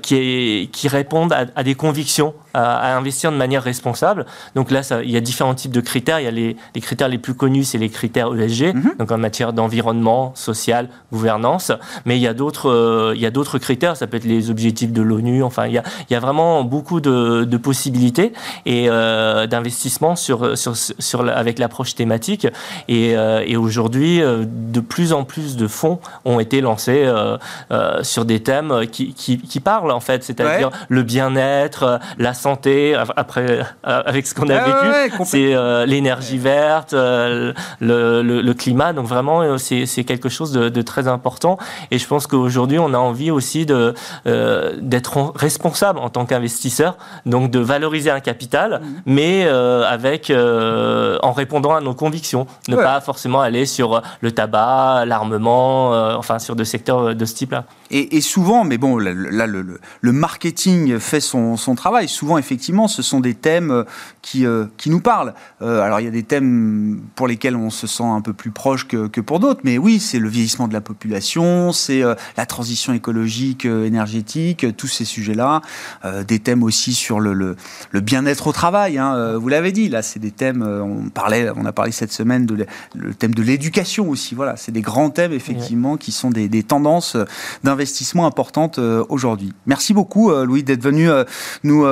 qui, qui répondent à, des convictions, à, investir de manière responsable. Donc là, il y a différents types de critères. Il y a les, les critères les plus connus, c'est les critères ESG, mhm. donc en matière d'environnement, social, gouvernance. Mais il y a d'autres, euh, il y a d'autres critères. Ça peut être les objectifs de l'ONU. Enfin, il y a, il y a vraiment beaucoup de, de possibilités et euh, d'investissement sur, sur, sur, avec l'approche thématique. Et, euh, et aujourd'hui, de plus en plus de fonds ont été lancés sur des thèmes qui, qui, qui parlent en fait, c'est-à-dire le bien-être, la santé. Après, avec ce qu'on a vécu, c'est euh, l'énergie verte, euh, le, le, climat. Donc vraiment, euh, c'est quelque chose de, de, très important. Et je pense qu'aujourd'hui, on a envie aussi de d'être responsable en tant qu'investisseur, donc de valoriser un capital, mmh. mais avec en répondant à nos convictions, ne pas forcément aller sur le tabac, l'armement, enfin sur des secteurs de ce type-là. Et, et, souvent, mais bon, là, le, le, marketing fait son, son, travail. Souvent, effectivement, ce sont des thèmes qui, qui nous parlent. Euh, alors il y a des thèmes pour lesquels on se sent un peu plus proche que, que pour d'autres, mais oui, c'est le vieillissement de la population, c'est euh, la transition écologique, euh, énergétique, tous ces sujets-là. des thèmes aussi sur le, le, le bien-être au travail. Hein, vous l'avez dit, là, c'est des thèmes. on parlait, on a parlé cette semaine de le thème de l'éducation aussi. Voilà, c'est des grands thèmes effectivement qui sont des, des tendances d'investissement importantes aujourd'hui. Merci beaucoup, Louis, d'être venu nous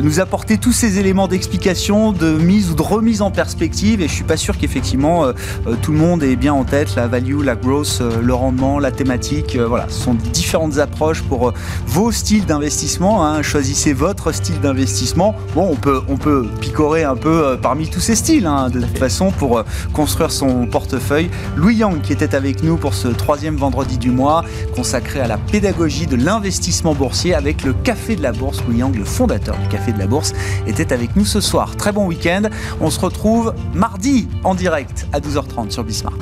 nous apporter tous ces éléments d'explication, de mise ou de remise en perspective. Et je suis pas sûr qu'effectivement euh, euh, tout le monde ait bien en tête la value, la growth, euh, le rendement, la thématique. voilà, ce sont différentes approches pour vos styles d'investissement. Hein. Choisissez votre style d'investissement. Bon, on peut, on peut picorer un peu parmi tous ces styles, hein, de toute façon, pour construire son portefeuille. Louis Yang, qui était avec nous pour ce troisième vendredi du mois, à la pédagogie de l'investissement boursier avec le Café de la Bourse. Louis Yang, le fondateur du Café de la Bourse, était avec nous ce soir. Très bon week-end. On se retrouve mardi en direct à 12h30 sur Bismarck.